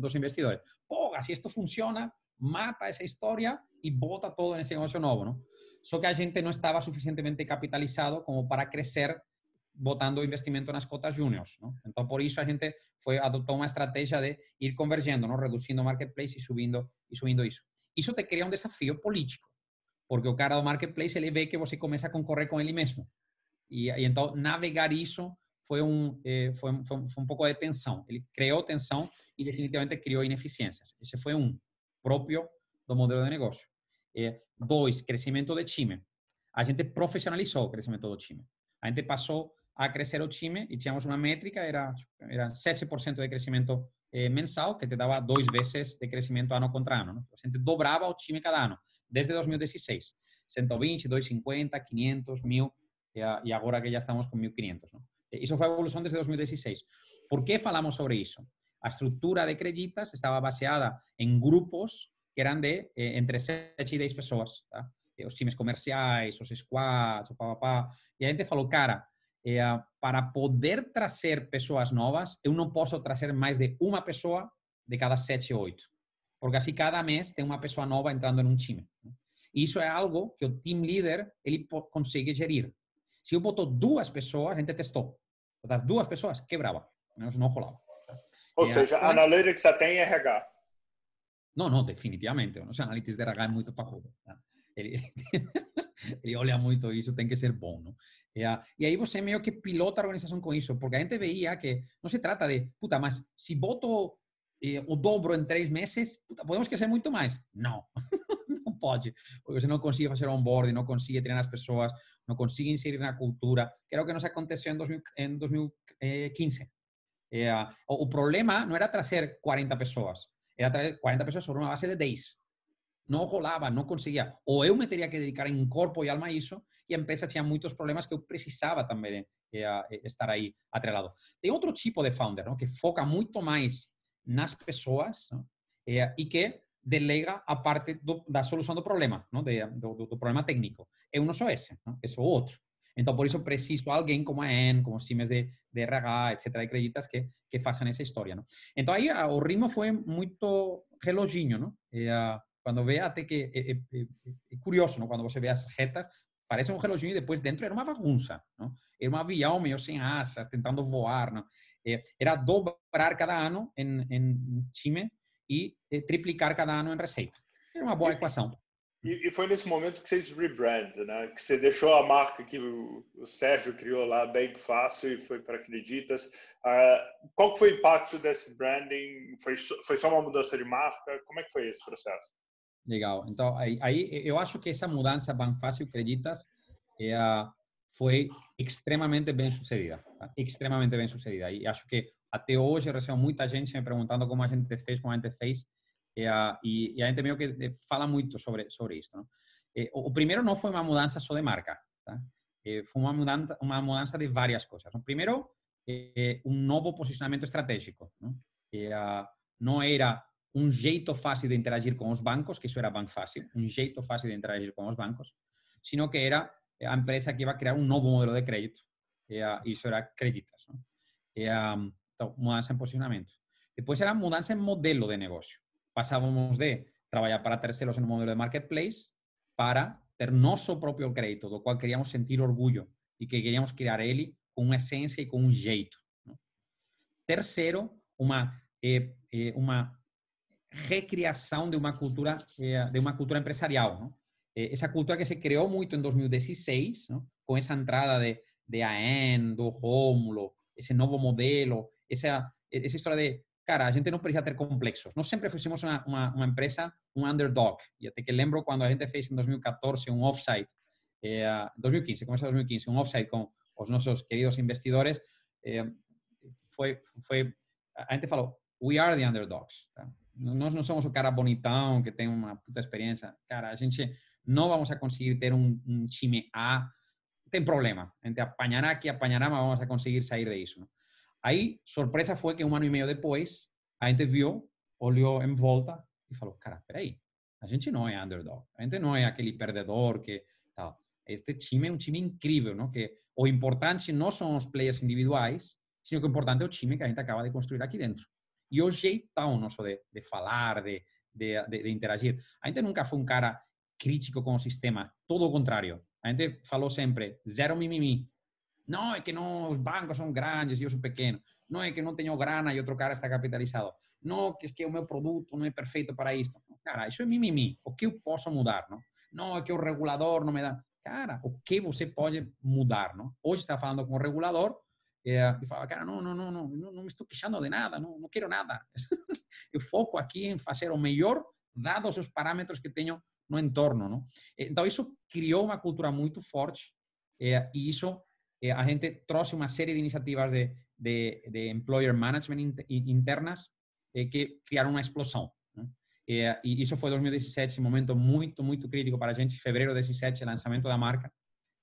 dos investidores. Pô, se isto funciona, mata essa história e bota todo nesse negócio novo, não? Só que a gente não estava suficientemente capitalizado como para crescer botando investimento nas cotas júniors. Não? Então, por isso a gente foi adotou uma estratégia de ir convergindo, não? reduzindo o marketplace e subindo, e subindo isso. Isso te cria um desafio político, porque o cara do marketplace ele vê que você começa a concorrer com ele mesmo. E, e então, navegar isso foi um, foi, foi, foi, um de tensão. Ele criou tensão e definitivamente criou ineficiências. Esse foi um, próprio do modelo de negócio. Eh, dois, crescimento de time. A gente profissionalizou o crescimento do time. A gente passou a crescer o time e tínhamos uma métrica, era, era 7% de crescimento eh, que te dava dois vezes de crescimento ano contra ano. Não? A gente dobrava o time cada ano, desde 2016. 120, 250, 500, 1000, e agora que já estamos com 1500. Não? Isso foi a evolução desde 2016. Por que falamos sobre isso? A estrutura de Creditas estava baseada em grupos que eram de eh, entre 7 e 10 pessoas. Tá? Os times comerciais, os squads, o papapá. E a gente falou, cara, eh, para poder trazer pessoas novas, eu não posso trazer mais de uma pessoa de cada 7 ou 8. Porque assim, cada mês tem uma pessoa nova entrando em um time. E isso é algo que o team leader ele consegue gerir. Se eu botou duas pessoas, a gente testou. Botar duas pessoas, quebrava. Não, rolava. Ou e seja, a... Analytics até em RH. Não, não, definitivamente. O nosso Analytics de RH é muito parrudo. Tá? Ele, *laughs* ele olha muito isso, tem que ser bom. Não? E, e aí você meio que pilota a organização com isso, porque a gente veia que não se trata de, puta, mas se boto eh, o dobro em três meses, puta, podemos crescer muito mais. *laughs* Não. pode, porque você não consegue fazer onboarding, não consegue treinar as pessoas, não consegue inserir na cultura, que que nos aconteceu em, 2000, em 2015. É, o, problema não era trazer 40 pessoas, era trazer 40 pessoas sobre uma base de 10. Não rolava, não conseguia. Ou eu me teria que dedicar em corpo e alma a isso, e a empresa tinha muitos problemas que eu precisava também é, estar aí atrelado. Tem outro tipo de founder, não? que foca muito mais nas pessoas não? É, e que delega a parte do, da solução do problema, não? De, do, do, problema técnico. Eu não sou esse, não? eu sou outro. Então, por isso, preciso alguém como a EN, como times de, de RH, etc., de creditas, que, que façam essa história. Não? Então, aí o ritmo foi muito reloginho. Não? E, uh, quando vê, até que é, é, é, é, curioso, não? quando você vê as retas, parece um reloginho e depois dentro era uma bagunça. Não? Era um avião meio sem asas, tentando voar. Não? Era dobrar cada ano em, em time e triplicar cada ano em receita. É uma boa equação. E, e, foi nesse momento que vocês rebrand, né? Que você deixou a marca que o, o Sérgio criou lá bem fácil e foi para Acreditas. Uh, qual foi o impacto desse branding? Foi, foi só uma mudança de marca? Como é que foi esse processo? Legal. Então, aí, aí eu acho que essa mudança bem fácil Acreditas é, foi extremamente bem sucedida. Tá? Extremamente bem sucedida. E acho que até hoje eu recebo muita gente me perguntando como a gente fez, como a gente fez, a, e, e a gente meio que eh, fala muito sobre sobre isso. Não? Eh, o, o, primeiro não foi uma mudança só de marca, tá? Eh, foi uma mudança, uma mudança de várias coisas. O primeiro, um novo posicionamento estratégico. Não, a, não era um jeito fácil de interagir com os bancos, que isso era bem fácil, um jeito fácil de interagir com os bancos, sino que era a empresa que ia criar um novo modelo de crédito. E, isso era Creditas. Não? E, então, mudança em posicionamento. Depois era mudança em modelo de negócio. Passávamos de trabalhar para terceiros em um modelo de marketplace para ter nosso próprio crédito, do qual queríamos sentir orgulho e que queríamos criar ele com uma essência e com um jeito. Não? Terceiro, uma eh, eh, recriação de uma cultura eh, de uma cultura empresarial. Não? essa cultura que se criou muito em 2016, não? com essa entrada de, de AEN, do Rómulo, esse novo modelo, essa, essa história de, cara, a gente não precisa ter complexos. Nós sempre fizemos uma, uma, empresa, um underdog. E até que lembro quando a gente fez em 2014 um offsite, eh, 2015, começou 2015, um offsite com os nossos queridos investidores, eh, foi, foi, a gente falou, we are the underdogs. Nós não somos o cara bonitão que tem uma puta experiência. Cara, a gente não vamos a conseguir ter um, um time A. Tem problema. A gente apanhará aqui, apanhará, mas vamos a conseguir sair de isso. Não? Aí, surpresa foi que um ano e meio depois, a gente viu, olhou em volta e falou: cara, peraí, a gente não é underdog, a gente não é aquele perdedor que tal. Este time é um time incrível, não? Que o importante não são os players individuais, sino que o importante é o time que a gente acaba de construir aqui dentro. E o jeitão nosso de, de falar, de, de, de, interagir. A gente nunca foi um cara crítico com o sistema, todo o contrário. A gente falou sempre, zero mimimi, Não, é que não, os bancos são grandes e eu sou pequeno. Não é que não tenho grana e outro cara está capitalizado. Não, que é que o meu produto não é perfeito para isto. Cara, isso é mimimi. O que eu posso mudar, não? Não, é que o regulador não me dá. Cara, o que você pode mudar, não? Hoje está falando com o regulador é, e fala, cara, não, não, não, não, não me estou queixando de nada, não, não quero nada. *laughs* eu foco aqui em fazer o melhor, dados os parâmetros que tenho no entorno, não? Então, isso criou uma cultura muito forte é, e isso é, a gente trouxe uma série de iniciativas de, de, de employer management internas é, que criaram uma explosão. Né? E, isso foi 2017, um momento muito, muito crítico para a gente. Fevereiro de 2017, lançamento da marca.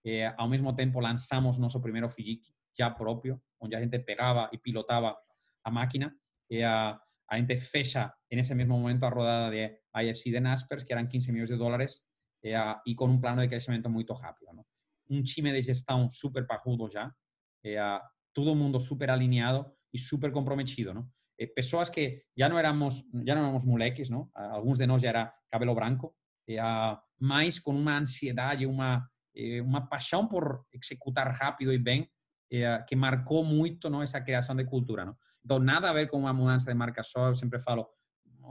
E, ao mesmo tempo, lançamos nosso primeiro FIGIC, já próprio, onde a gente pegava e pilotava a máquina. E a, a gente fecha, nesse mesmo momento, a rodada de IFC de Naspers, que eram 15 milhões de dólares, e, a, com um plano de crescimento muito rápido. Não? Um time de gestão super parrudo já, e, a, todo mundo super alinhado e super comprometido. Não? E, pessoas que já não éramos, já não éramos moleques, não? alguns de nós já era cabelo branco, e, a, mas com uma ansiedade, uma, uma paixão por executar rápido e bem, eh, que marcou muito não, essa criação de cultura. Não? Então, nada a ver com uma mudança de marca só, eu sempre falo,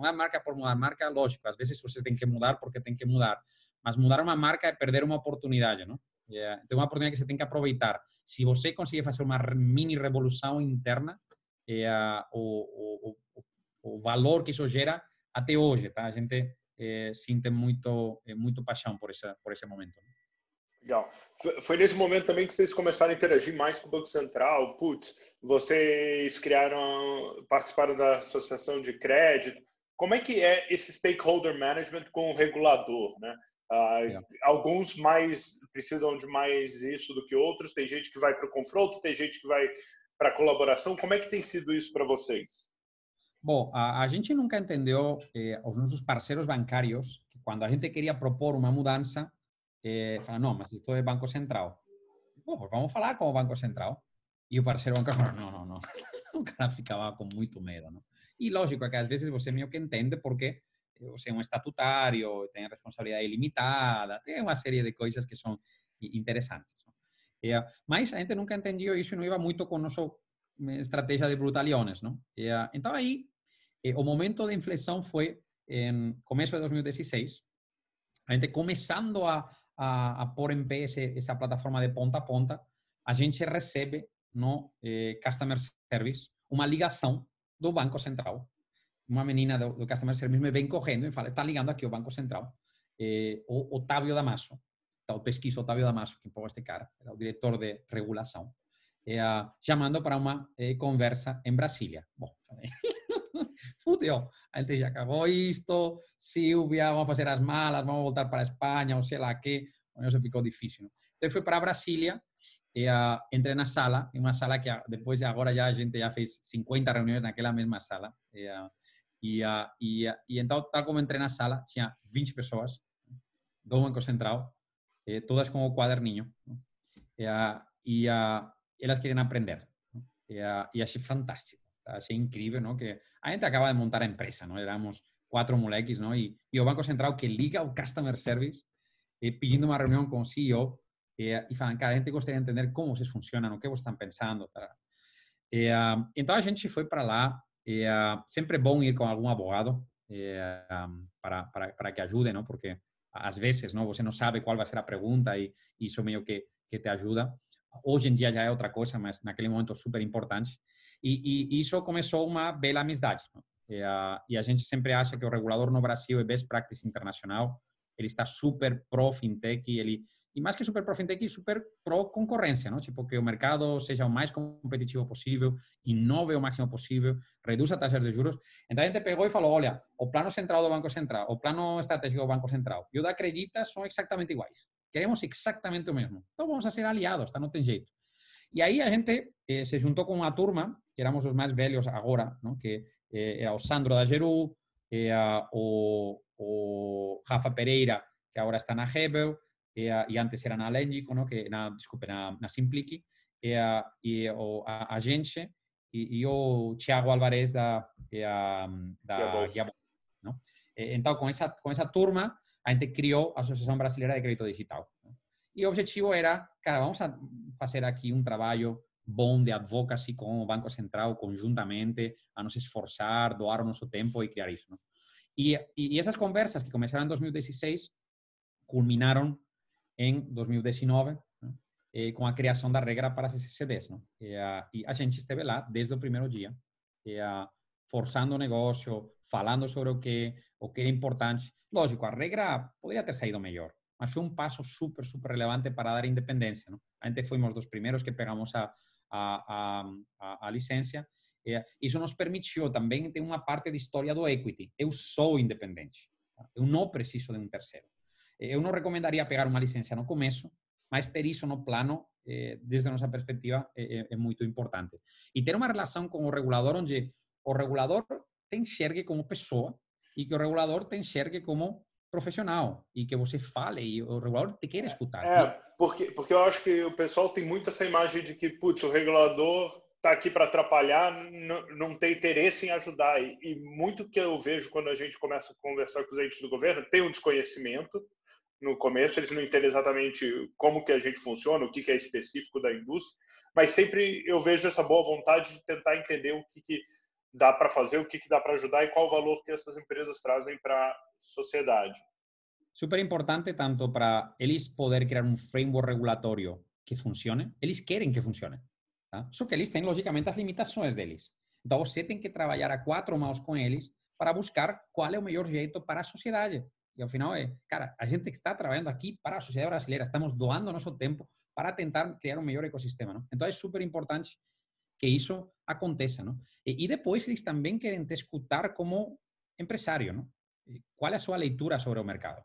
é marca por mudar, marca lógico, às vezes você tem que mudar porque tem que mudar, mas mudar uma marca é perder uma oportunidade, não? É, tem uma oportunidade que você tem que aproveitar. Se você conseguir fazer uma mini revolução interna, é, o, o, o, valor que isso gera até hoje, tá? A gente é, sente muito, muito paixão por, essa, por esse momento. Legal. Foi nesse momento também que vocês começaram a interagir mais com o Banco Central. Putz, vocês criaram, participaram da associação de crédito. Como é que é esse stakeholder management com o regulador, né? Ah, alguns mais precisam de mais isso do que outros. Tem gente que vai para o confronto, tem gente que vai para a colaboração. Como é que tem sido isso para vocês? Bom, a, a, gente nunca entendeu eh, os nossos parceiros bancários que quando a gente queria propor uma mudança eh, fala, não, mas isto é Banco Central. Bom, pues vamos falar com o Banco Central. E o parceiro bancário fala, não, não, não. *laughs* o cara ficava com muito medo, não? E lógico é que às vezes você meio que entende porque você é um estatutário, tem responsabilidade ilimitada, tem uma série de coisas que são interessantes. É, mas a gente nunca entendeu isso e não ia muito com a nossa estratégia de brutaliones, não? É, então aí, é, o momento de inflexão foi em começo de 2016, a gente começando a, a, a pôr em pé esse, essa plataforma de ponta a ponta, a gente recebe no eh, Customer Service uma ligação do Banco Central. Uma menina do, do Customer Service me vem correndo e fala, está ligando aqui o Banco Central. Eh, o Otávio Damaso, o pesquisa Otávio Damaso, que empurrou este cara, era o diretor de regulação, eh, chamando para uma eh, conversa em Brasília. Bom, *laughs* fudeu. A gente já acabou isto, Silvia, vamos fazer as malas, vamos voltar para a Espanha, ou sei lá que. Isso ficou difícil. Não? Então, para Brasília, e, uh, entrei sala, em uma sala que depois, agora já a gente já fez 50 reuniões naquela mesma sala. E, uh, e, uh, e, e, tal como entrei sala, tinha 20 pessoas do Banco Central, eh, todas com o quaderninho. E, e elas queriam aprender. E, achei fantástico. Achei incrível, ¿no? Que a gente acaba de montar a empresa, ¿no? Éramos quatro moleques, ¿no? E, e Banco Central que liga o Customer Service eh, pedindo uma reunião com o CEO eh, e falam, cara, a gente gostaria de entender como vocês funcionam, o que vocês estão pensando, tá? E, uh, então a gente foi para lá. E, uh, sempre é bom ir com algum advogado eh, um, para, para, para que ajude, não? Porque às vezes, não, você não sabe qual vai ser a pergunta e, e isso meio que que te ajuda. Hoje em dia já é outra coisa, mas naquele momento super importante. E, e isso começou uma bela amizade. E a, e a, gente sempre acha que o regulador no Brasil é best practice internacional. Ele está super pro fintech ele e mais que super pro fintech, super pro concorrência, não? Tipo que o mercado seja o mais competitivo possível, inove o máximo possível, reduza taxas de juros. Então a gente pegou e falou, olha, o plano central do Banco Central, o plano estratégico do Banco Central e o da Acredita são exatamente iguais. Queremos exatamente o mesmo. Então vamos a ser aliados, tá? Não tem jeito. E aí a gente eh, se juntou com uma turma, que éramos os mais velhos agora, que eh, era o Sandro da Geru, eh, o, o Rafa Pereira, que agora está na Hebel, eh, e antes era na Lengico, que na, desculpe, na, na Simplique, eh, e o, a, a gente, e, e, o Thiago Alvarez da, a, da Guiabol. Então, com essa, com essa turma, a gente criou a Associação Brasileira de Crédito Digital. E o objetivo era, cara, vamos a fazer aqui um trabalho bom de advocacy com o Banco Central conjuntamente, a nos esforçar, doar o nosso tempo e criar isso. E, e essas conversas que começaram em 2016 culminaram em 2019 eh, com a criação da regra para as CCDs. E, a, e a gente esteve lá desde o primeiro dia, e, a, forçando o negócio, falando sobre o que, o que era importante. Lógico, a regra poderia ter saído melhor, mas foi um passo super, super relevante para dar independência. Não? A gente fomos dos primeiros que pegamos a, a, a, a licença. E, isso nos permitiu também ter uma parte de história do equity. Eu sou independente. Eu não preciso de um terceiro. Eu não recomendaria pegar uma licença no começo, mas ter isso no plano, eh, desde a nossa perspectiva, é, é, muito importante. E ter uma relação com o regulador onde o regulador te enxergue como pessoa e que o regulador te enxergue como profissional e que você fale e o regulador te queira escutar. É, porque, porque eu acho que o pessoal tem muito essa imagem de que, putz, o regulador está aqui para atrapalhar, não, tem interesse em ajudar. E, e muito que eu vejo quando a gente começa a conversar com os entes do governo, tem um desconhecimento, no começo, eles não entendem exatamente como que a gente funciona, o que, que é específico da indústria, mas sempre eu vejo essa boa vontade de tentar entender o que, que dá para fazer, o que, que dá para ajudar e qual o valor que essas empresas trazem para sociedade. Super importante tanto para eles poder criar um framework regulatório que funcione, eles querem que funcione, tá? só que eles têm logicamente as limitações deles. Então você tem que trabalhar a quatro mãos com eles para buscar qual é o melhor jeito para a sociedade. E ao final é, cara, a gente está trabalhando aqui para a sociedade brasileira, estamos doando nosso tempo para tentar criar um melhor ecossistema, não? Então é super importante que isso aconteça, não? E, e depois eles também querem te escutar como empresário, não? Qual é a sua leitura sobre o mercado?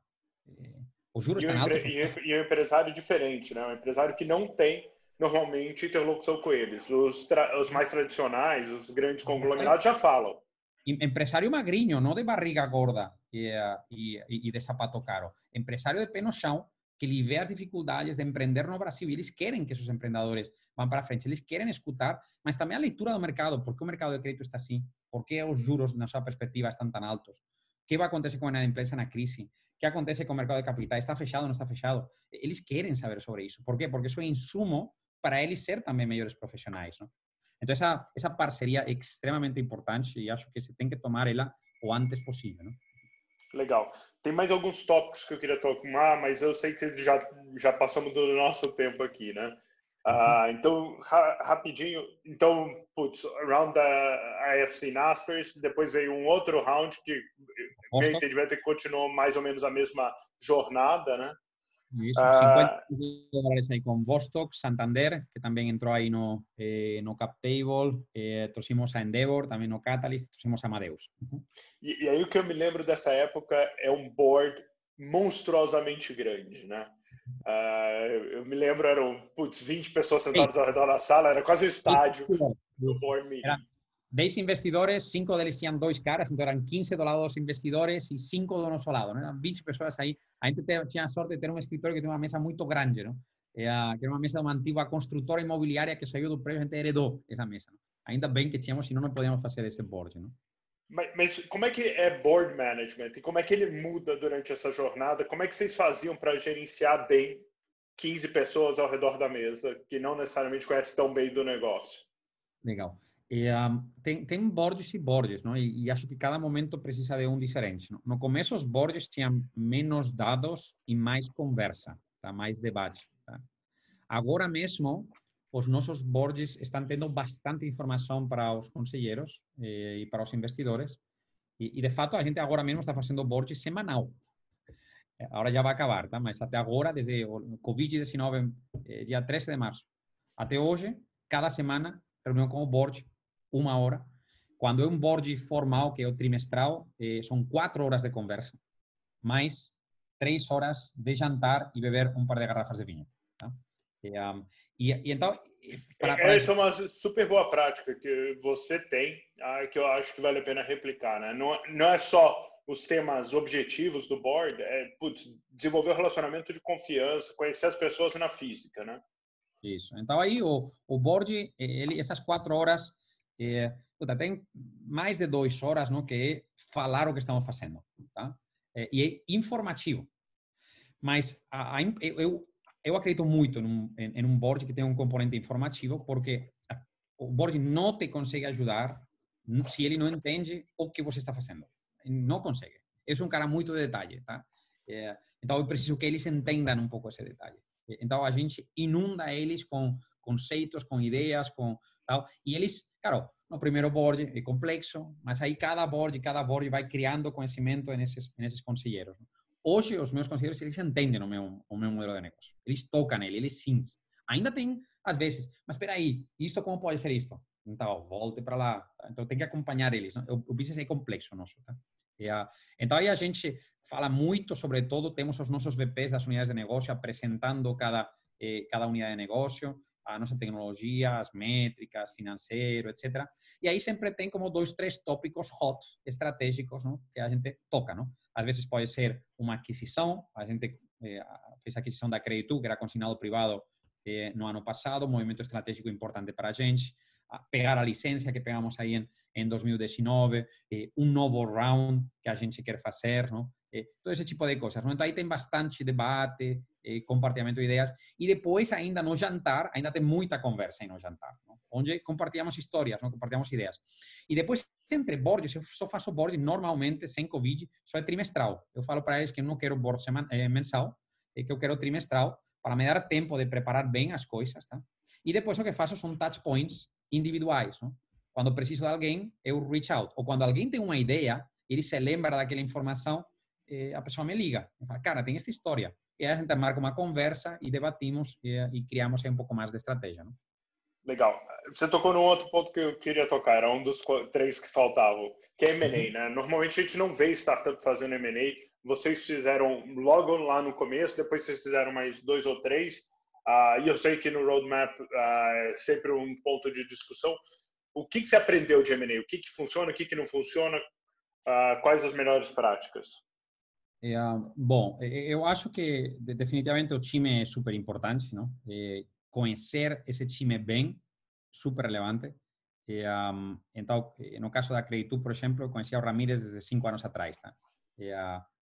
Os juros estão altos? E, e um empresário diferente, né? Um empresário que não tem normalmente interlocução com eles. Os, os mais tradicionais, os grandes conglomerados já falam. Empresário magrinho, não de barriga gorda e, e, e de sapato caro. Empresário de pé no chão, que lhe vê as dificuldades de empreender no Brasil e eles querem que esses empreendedores vão para frente, eles querem escutar, mas também a leitura do mercado, por que o mercado de crédito está assim, por que os juros, na sua perspectiva, estão tão altos, que vai acontecer com a empresa na crise, que acontece com o mercado de capitais, está fechado ou não está fechado, eles querem saber sobre isso, por quê? Porque isso é insumo para eles ser também melhores profissionais, não? Então, essa, essa parceria é extremamente importante e acho que se tem que tomar ela o antes possível. Não? Legal. Tem mais alguns tópicos que eu queria tocar, mas eu sei que já, já passamos do nosso tempo aqui, né? Uh, então, ra rapidinho, então, putz, round da AFC Naspers, depois veio um outro round que, meu entendimento, é que continuou mais ou menos a mesma jornada, né? Isso, uh, 50 dólares aí com Vostok, Santander, que também entrou aí no, eh, no CapTable, eh, trouxemos a Endeavor, também no Catalyst, trouxemos a Amadeus. Uhum. E, e, aí o que eu me lembro dessa época é um board monstruosamente grande, né? Uh, eu me lembro, eram, putz, 20 pessoas sentadas ao redor da sala, era quase um estádio do board meeting. Era 10 investidores, 5 deles tinham dois caras, então eram 15 do lado dos investidores e 5 do nosso lado, não? eram 20 pessoas aí. A gente tinha a sorte de ter um escritório que tinha uma mesa muito grande, não? que era uma mesa de uma antiga construtora imobiliária que saiu do prédio, a gente heredou essa mesa. Não? Ainda bem que tínhamos, senão não podíamos fazer esse board. Não? Mas, mas, como é que é board management? E como é que ele muda durante essa jornada? Como é que vocês faziam para gerenciar bem 15 pessoas ao redor da mesa que não necessariamente conhecem tão bem do negócio? Legal. E, um, tem, tem boards e boards, não? E, e, acho que cada momento precisa de um diferente. Não? No começo, os boards tinham menos dados e mais conversa, tá? mais debate. Tá? Agora mesmo, os nossos boards estão tendo bastante informação para os conselheiros eh, e para os investidores. E, e, de fato, a gente agora mesmo está fazendo board semanal. Agora já vai acabar, tá? Mas até agora, desde o Covid-19, eh, dia 13 de março, até hoje, cada semana, reunião com o board uma hora. Quando é um board formal, que é o trimestral, eh, são quatro horas de conversa, mais três horas de jantar e beber um par de garrafas de vinho. Tá? E, um, e, e, então... Para, para... Essa é uma super boa prática que você tem, ah, que eu acho que vale a pena replicar. Né? Não, não é só os temas objetivos do board, é putz, desenvolver um relacionamento de confiança, conhecer as pessoas na física, né? Isso. Então aí o, o board, ele, essas quatro horas é, puta, tem mais de duas horas no que é falar o que estamos fazendo. Tá? É, e é informativo. Mas a, a, eu, eu acredito muito em um, em, em um board que tem um componente informativo, porque o board não te consegue ajudar se ele não entende o que você está fazendo. Não consegue. É um cara muito de detalhe, tá? É, então, eu preciso que eles entendam um pouco esse detalhe. Então, a gente inunda eles com conceitos, com ideias, com tal. E eles, claro, no primeiro board é complexo, mas aí cada board, cada board vai criando conhecimento nesses, nesses conselheiros. Hoje, os meus conselheiros, eles entendem o meu, o meu modelo de negócio. Eles tocam nele, eles sim. Ainda tem, às vezes, mas espera aí, isto como pode ser isto? Então, volte para lá. Então, tem que acompanhar eles. Não? O, o business é complexo nosso, tá? Uh, então, aí a gente fala muito, sobretudo, temos os nossos VPs das unidades de negócio apresentando cada, eh, cada unidade de negócio, a nossa tecnologia, as métricas, financeiro, etc. E aí sempre tem como dois, três tópicos hot, estratégicos, que a gente toca. Às vezes pode ser uma aquisição, a gente eh, fez a aquisição da Creditu, que era consignado privado eh, no ano passado, um movimento estratégico importante para a gente pegar a licença que pegamos aí em, em 2019, eh, um novo round que a gente quer fazer? Eh, todo esse tipo de coisas. Não? Então, aí tem bastante debate, compartilhamento de ideias. E depois, ainda no jantar, ainda tem muita conversa aí no jantar, não? onde compartilhamos histórias, não? compartilhamos ideias. E depois, entre boards, eu só faço board normalmente, sem Covid, só é trimestral. Eu falo para eles que eu não quero board eh, mensal, que eu quero trimestral, para me dar tempo de preparar bem as coisas, tá? E depois o que faço são touch points individuais. Não? Quando preciso de alguém, eu reach out. Ou quando alguém tem uma ideia, ele se lembra daquela informação, eh, a pessoa me liga. Fala, cara, tem esta história. E a gente marca uma conversa e debatimos e, e criamos um pouco mais de estratégia. Não? Legal. Você tocou num outro ponto que eu queria tocar, era um dos três que faltavam, que é M&A, uhum. né? Normalmente a gente não vê startup fazendo M&A. Vocês fizeram logo lá no começo, depois vocês fizeram mais dois ou três. Uh, e eu sei que no roadmap uh, é sempre um ponto de discussão. O que, que você aprendeu de M&A? O que, que funciona, o que, que não funciona? Uh, quais as melhores práticas? É, bom, eu acho que definitivamente o time é super importante, não? É, conhecer esse time bem, super relevante. Um, então, no caso da Creditu, por exemplo, eu conhecia o Ramírez desde cinco anos atrás, tá? E,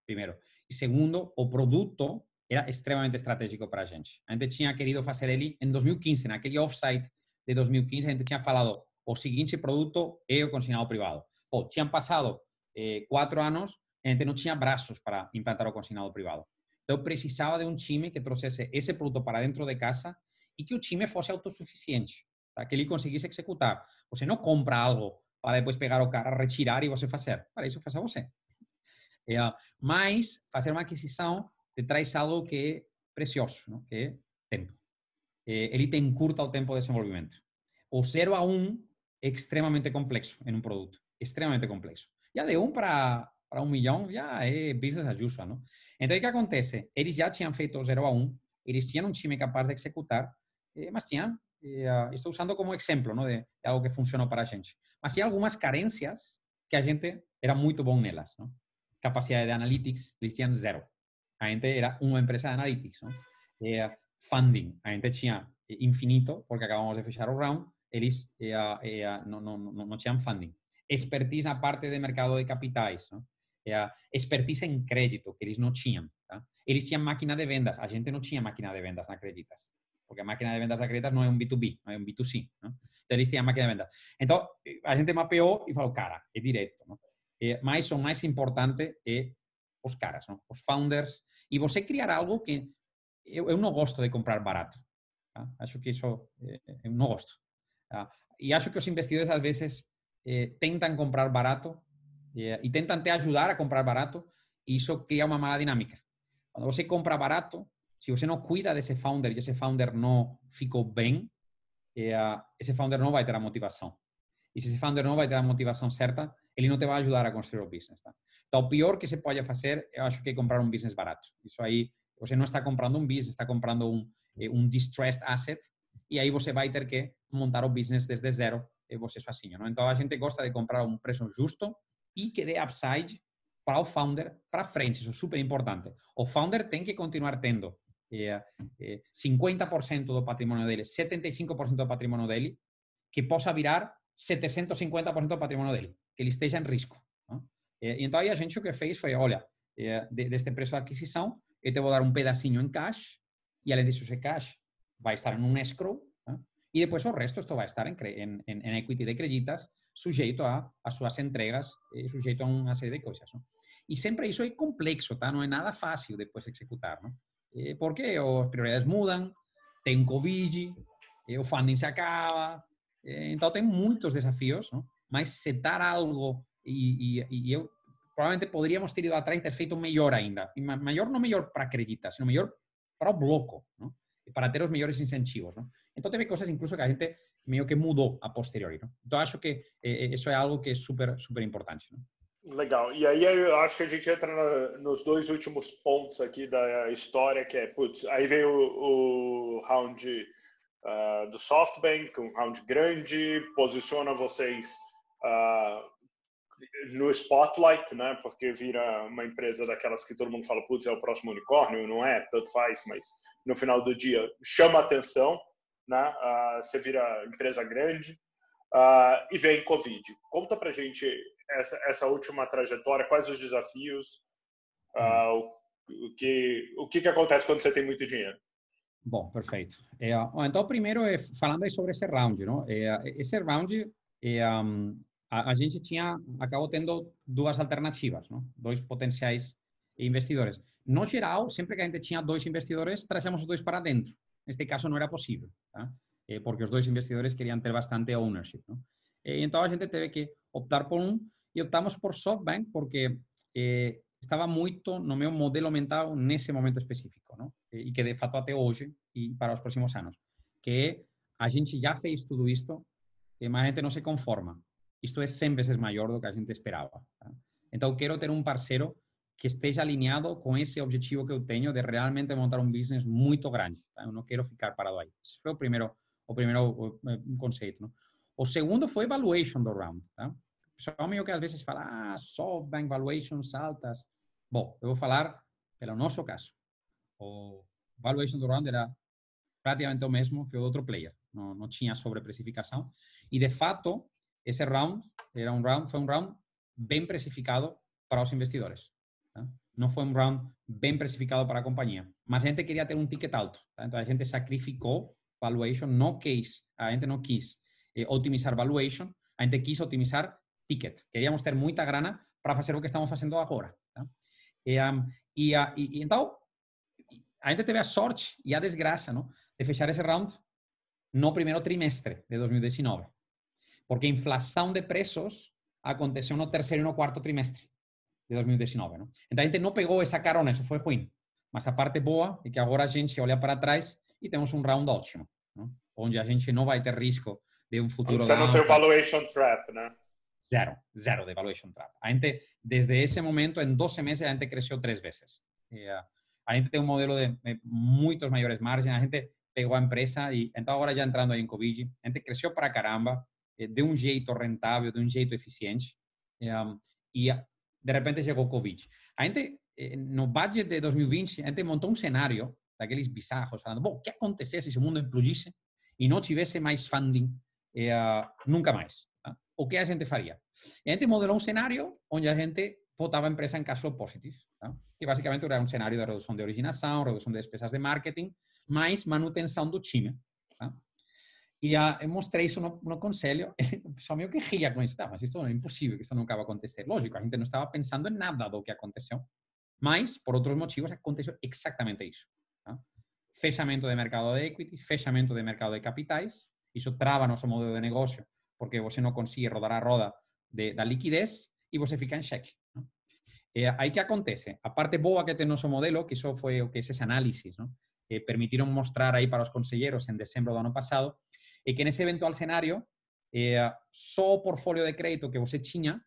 primeiro. E segundo, o produto era extremamente estratégico para a gente. A gente tinha querido fazer ele em 2015, naquele offsite de 2015, a gente tinha falado o seguinte produto é o consignado privado. Pô, tinham passado eh, quatro anos a gente não tinha braços para implantar o consignado privado. Então, precisava de um time que trouxesse esse produto para dentro de casa e que o time fosse autossuficiente, tá? que ele conseguisse executar. Você não compra algo para depois pegar o cara, retirar e você fazer. Para isso, faça você. *laughs* É, mas, fazer uma aquisição te traz algo que é precioso, ¿no? que é tempo. Eh, ele te encurta o tempo de desenvolvimento. O 0 a 1 um é extremamente complexo em um produto, extremamente complexo. Já de 1 um para para um milhão já é business as usual, não? Então, o que acontece? Eles já tinham feito o 0 a 1, um, eles tinham um time capaz de executar, eh, mas tinham, eh, estou usando como exemplo, não, de, de, algo que funcionou para gente. Mas tinha algumas carências que a gente era muito bom nelas, não? Capacidade de analytics, eles tinham zero a gente era uma empresa de analytics. Eh, funding, a gente tinha infinito, porque acabamos de fechar o round, eles eh, eh, não, não, não, não tinham funding. Expertise na parte de mercado de capitais, ¿no? expertise em crédito, que eles não tinham. Tá? Eles tinham máquina de vendas, a gente não tinha máquina de vendas na Creditas, porque a máquina de vendas da Creditas não é um B2B, não é um B2C. ¿no? Então, eles tinham máquina de vendas. Então, a gente mapeou e falou, cara, é direto. ¿no? mas o mais importante é os caras, não? os founders, e você criar algo que eu, eu não gosto de comprar barato. Tá? Acho que isso eu não gosto. Tá? E acho que os investidores às vezes eh, tentam comprar barato eh, tentam te ajudar a comprar barato e isso cria uma mala dinâmica. Quando você compra barato, se você não cuida desse founder e esse founder não ficou bem, eh, esse founder não vai ter a motivação. E se esse founder não vai ter a motivação certa, ele não te vai ajudar a construir o business. Tá? Então, o pior que você pode fazer, eu acho que é comprar um business barato. Isso aí, você não está comprando um business, está comprando um, eh, um distressed asset, e aí você vai ter que montar o business desde zero, você sozinho. Não? Então, a gente gosta de comprar um preço justo e que dê upside para o founder para frente. Isso é super importante. O founder tem que continuar tendo eh, eh, 50% do patrimônio dele, 75% do patrimônio dele, que possa virar 750% do patrimônio dele que ele esteja em risco. E, então, aí a gente o que fez foi, olha, deste preço de aquisição, eu te vou dar um pedacinho em cash e além disso, esse cash vai estar em um escrow e depois o resto esto vai estar em, em, em equity de creditas sujeito a, a suas entregas, eh, sujeito a uma série de coisas. Não? E sempre isso é complexo, tá? não é nada fácil depois executar. Não? Eh, porque as prioridades mudam, tem Covid, eh, o funding se acaba, então tem muitos desafios, não? mas setar algo e, e, e eu provavelmente poderíamos ter ido atrás e ter feito melhor ainda. E maior não melhor para acreditar, sino melhor para o bloco, não? Para ter os melhores incentivos. Não? Então teve coisas incluso que a gente meio que mudou a posteriori. Não? Então acho que eh, isso é algo que é super, super importante. Não? Legal. E aí eu acho que a gente entra na, nos dois últimos pontos aqui da história, que é, putz, aí veio o, o round uh, do SoftBank, um round grande, posiciona vocês uh, no spotlight, né? Porque vira uma empresa daquelas que todo mundo fala, putz, é o próximo unicórnio, não é? Tanto faz, mas no final do dia chama atenção, né? Uh, você vira empresa grande e vem Covid. Conta pra gente essa, essa última trajetória, quais os desafios, uh, o, o, que, o que, que acontece quando você tem muito dinheiro? Bom, perfeito. É, então, primeiro, é, falando aí sobre esse round, não? É, esse round, a, a, gente tinha, acabou tendo duas alternativas, não? dois potenciais investidores. No geral, sempre que a gente tinha dois investidores, trazíamos os dois para dentro. Neste caso, não era possível, tá? é, porque os dois investidores queriam ter bastante ownership. Não? então, a gente teve que optar por um e optamos por SoftBank porque eh, estava muito no meu modelo mental nesse momento específico, não? E que de fato até hoje e para os próximos anos, que a gente já fez tudo isto, mas a gente não se conforma. Isto é 100 vezes maior do que a gente esperava. Tá? Então, quero ter um que esteja alinhado com esse objetivo que eu tenho de realmente montar um business muito grande. Tá? Eu não quero ficar parado aí. Esse foi o primeiro, o primeiro conceito. Não? O segundo foi valuation do round. Tá? pessoal meio que às vezes fala, ah, SoftBank valuations altas. Bom, eu vou falar pelo nosso caso. O valuation do round era praticamente o mesmo que o outro player. Não, não tinha sobreprecificação. E, de fato, esse round, era um round foi um round bem precificado para os investidores. Não foi um round bem precificado para a companhia. Mas a gente queria ter um ticket alto. Tá? Então, a gente sacrificou valuation, não quis, a gente não quis eh, otimizar valuation, a gente quis otimizar ticket. Queríamos ter muita grana para fazer o que estamos fazendo agora. Tá? E, um, e, a, e, e, a gente teve a sorte e a de fechar esse round no primeiro trimestre de 2019. Porque a inflação de preços aconteceu no terceiro e no quarto trimestre de 2019. Não? Então a gente não pegou essa carona, isso foi ruim. Mas a parte boa é que agora a gente olha para trás e temos um round ótimo, não? onde a gente não vai ter risco de um futuro. Você não tem valuation trap, né? Zero, zero de valuation trap. A gente, desde ese momento, en 12 meses, a gente creció tres veces. Y, uh, a gente tem um modelo de, de muitos maiores margens, a gente pegou a empresa e então agora já entrando aí em Covid, a gente cresceu para caramba, eh, de um jeito rentável, de um jeito eficiente, um, e de repente chegou o Covid. A gente, eh, no budget de 2020, a gente montou um cenário daqueles bizarros, falando, bom, o que acontecesse se o mundo explodisse e não tivesse mais funding nunca mais? o que a gente faria? A gente modelou um cenário onde a gente botava a empresa em cash flow positive, tá? que basicamente era um cenário de redução de originação, redução de despesas de marketing, mais manutenção do time. E eu mostrei isso no, no conselho, o pessoal meio que ria com isso, tá, mas isso é impossível, que isso nunca vai acontecer. Lógico, a gente não estava pensando em nada do que aconteceu, mas, por outros motivos, aconteceu exatamente isso. Tá? Fechamento de mercado de equity, fechamento de mercado de capitais, isso trava nosso modelo de negócio, porque você não consegue rodar a roda de, da liquidez e você fica em xeque. Não? Eh, aí que acontece? A parte boa que tem nosso modelo, que isso foi o que esse análisis não? Eh, permitiram mostrar aí para os conselheiros em dezembro do ano passado, é que nesse eventual cenário, eh, só o portfólio de crédito que você tinha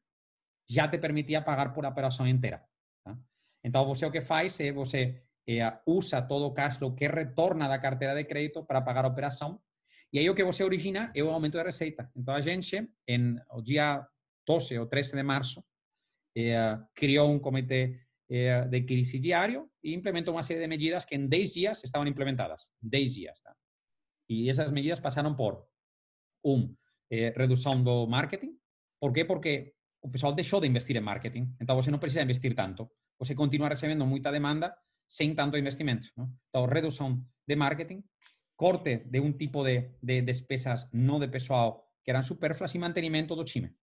já te permitia pagar por a operação inteira. Tá? Então, você o que faz é você usa todo o cash flow que retorna da carteira de crédito para pagar a operação e aí o que você origina é o aumento de receita. Então a gente, em, o dia 12 ou 13 de março, eh, criou um comitê eh, de crise diário e implementou uma série de medidas que em 10 dias estavam implementadas. 10 dias. Tá? E essas medidas passaram por, um, eh, redução do marketing. Por quê? Porque o pessoal deixou de investir em marketing. Então você não precisa investir tanto. Você continua recebendo muita demanda sem tanto investimento. Então, redução de marketing, corte de um tipo de, de despesas não de pessoal que eram superfluas e mantenimento do time.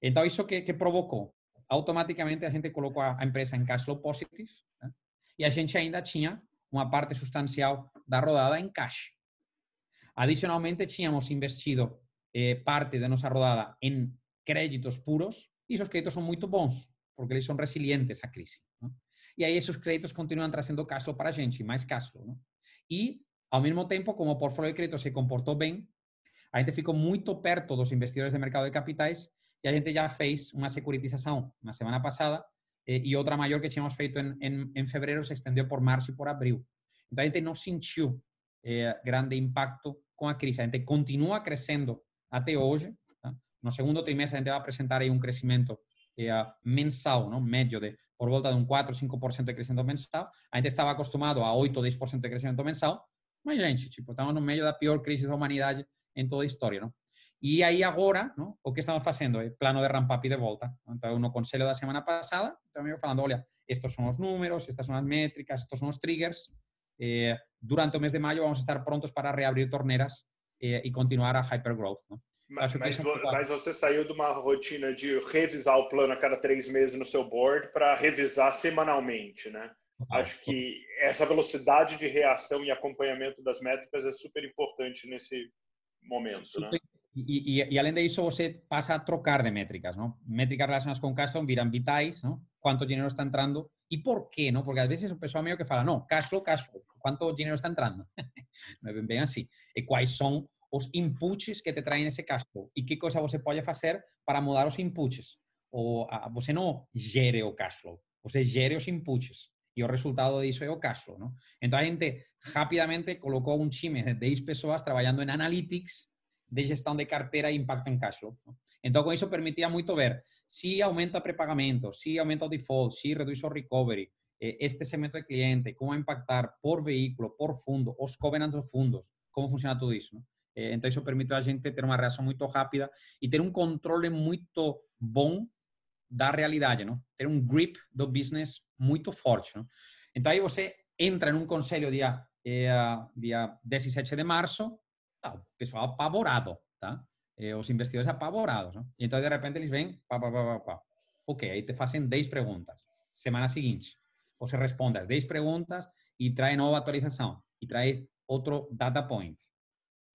Então, isso que, que provocou? Automaticamente, a gente colocou a, empresa em cash flow positive tá? e a gente ainda tinha uma parte substancial da rodada em cash. Adicionalmente, tínhamos investido eh, parte de nossa rodada em créditos puros e esos créditos são muito bons, porque eles são resilientes à crise. E aí esses créditos continuam trazendo cash flow para a gente, mais cash flow. ¿no? E, ao mesmo tempo, como o portfólio de crédito se comportou bem, a gente ficou muito perto dos investidores de mercado de capitais e a gente já fez uma securitização na semana passada eh, e outra maior que tínhamos feito em, em, em fevereiro se estendeu por março e por abril. Então a gente não sentiu eh, grande impacto com a crise. A gente continua crescendo até hoje. Tá? No segundo trimestre a gente vai apresentar aí um crescimento eh, mensal, não? médio de por volta de um 4 5% de crescimento mensal. A gente estava acostumado a 8 10% de crescimento mensal. Mas, gente, tipo, estamos no meio da pior crise da humanidade em toda a história, não? E aí agora, o que estamos fazendo é plano de ramp-up de volta. Então, no conselho da semana passada, também falando, olha, estes são os números, estas são as métricas, estes são os triggers. Eh, durante o mês de maio vamos estar prontos para reabrir torneiras eh, e continuar a hypergrowth. Não? Mas, mas, é mas, você saiu de uma rotina de revisar o plano a cada três meses no seu board para revisar semanalmente, né? Acho que essa velocidade de reação e acompanhamento das métricas é super importante nesse momento, super, né? E, e, e, além disso, você passa a trocar de métricas, não? Métricas relacionadas com cash flow viram vitais, não? Quanto dinheiro está entrando e por quê, não? Porque às vezes o pessoal meio que fala, não, cash flow, cash flow, quanto dinheiro está entrando? não é bem assim. E quais inputs que te traem esse cash flow e que coisa você pode fazer para mudar os inputs. Ou a, você não gere o cash flow, você gere os inputs e o resultado disso é o cash flow. Não? Então a gente rapidamente colocou um time de 10 pessoas trabalhando em analytics de gestão de carteira e impacto em cash flow. Então, com isso, permitia muito ver se aumenta prepagamento, se aumenta o default, se reduz o recovery, eh, este segmento de cliente, como impactar por veículo, por fundo, os covenants dos fundos, como funciona tudo isso. Não? Eh, então, isso permite a gente ter uma reação muito rápida e ter um controle muito bom da realidade, não? Ter um grip do business muito forte, não? Então, aí você entra em um conselho dia, eh, dia 17 de março, o pessoal apavorado, tá? Eh, os investidores apavorados? E então, de repente, eles vêm, pá, pá, pá, pá, pá. Ok, aí te fazem 10 perguntas. Semana seguinte, você responde as 10 perguntas e traz nova atualização. E traz outro data point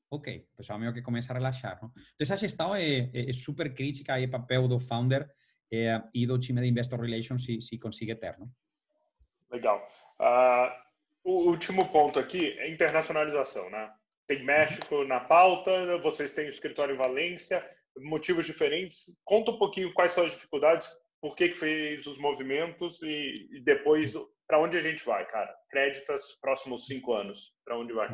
ok, o pessoal meio que começa a relaxar. Não? Então, essa gestão é, é, é super crítica é papel do founder é, e do time de Investor Relations se, se conseguir ter. Não? Legal. Uh, o último ponto aqui é internacionalização, né? Tem México na pauta, vocês têm o escritório em Valência, motivos diferentes. Conta um pouquinho quais são as dificuldades, por que, que fez os movimentos e, e depois para onde a gente vai, cara? Créditos próximos cinco anos, para onde vai?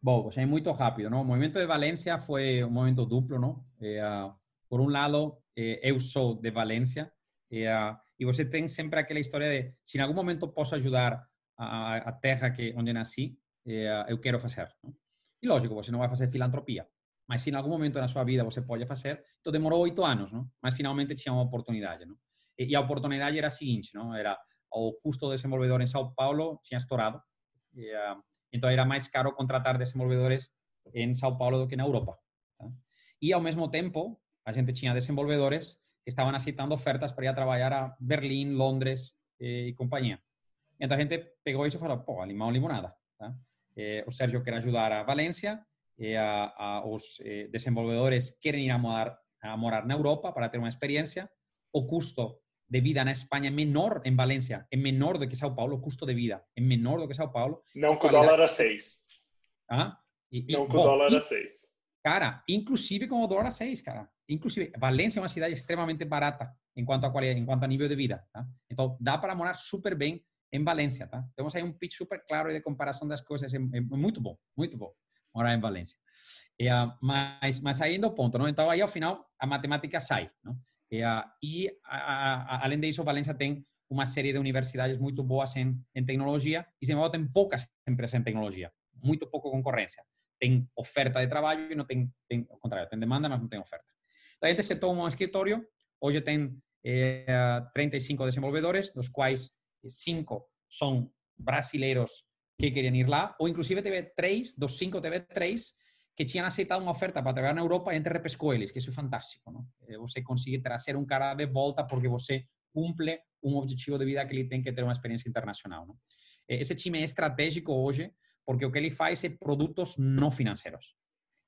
Bom, é muito rápido, ¿no? O movimento de Valência foi um movimento duplo, ¿no? Eh, uh, por um lado, eh, eu sou de Valência eh, uh, e você tem sempre aquela história de se em algum momento posso ajudar a, a terra que onde nasci, uh, eu quero fazer. ¿no? E lógico, você não vai fazer filantropia, mas se em algum momento na sua vida você pode fazer, então demorou oito anos, não? Mas finalmente tinha uma oportunidade, não? E, e a oportunidade era a seguinte, não? Era o custo do desenvolvedor em São Paulo tinha estourado. E, então era mais caro contratar desenvolvedores em São Paulo do que na Europa. Tá? E ao mesmo tempo, a gente tinha desenvolvedores que estavam aceitando ofertas para ir a trabalhar a Berlim, Londres eh, e companhia. Então a gente pegou isso e falou, pô, limão, limonada. Tá? Eh, o Sérgio quer ajudar a Valência, eh, a, a, os eh, desenvolvedores querem ir a morar, a morar na Europa para ter uma experiência. O custo de vida na Espanha é menor, em Valência, é menor do que São Paulo, o custo de vida é menor do que São Paulo. Não com o dólar a 6. Ah? E, Não com o dólar a 6. Cara, inclusive com o dólar a 6, cara. Inclusive, Valência é uma cidade extremamente barata em quanto a qualidade, em quanto a nível de vida. Tá? Então, dá para morar super bem em Valência, tá? Temos aí um pitch super claro de comparação das coisas, é, é muito bom, muito bom morar em Valência. É, mas, mas aí no ponto, não? Então, aí ao final, a matemática sai, não? Uh, e, a, a, além disso, Valência tem uma série de universidades muito boas em, em tecnologia e, sem embargo, tem poucas empresas em tecnologia, muito pouco concorrência. Tem oferta de trabalho e não tem, tem ao contrário, tem demanda, mas não tem oferta. Então, a gente se toma um escritório, hoje tem eh, 35 desenvolvedores, dos quais 5 são brasileiros que queriam ir lá, ou inclusive TV3, dos cinco TV3, que tinham aceitado uma oferta para trabalhar na Europa e a gente repescou eles, que isso é fantástico. Não? Você consegue trazer um cara de volta porque você cumple um objetivo de vida que ele tem que ter uma experiência internacional. Não? Esse time é estratégico hoje porque o que ele faz é produtos não financeiros.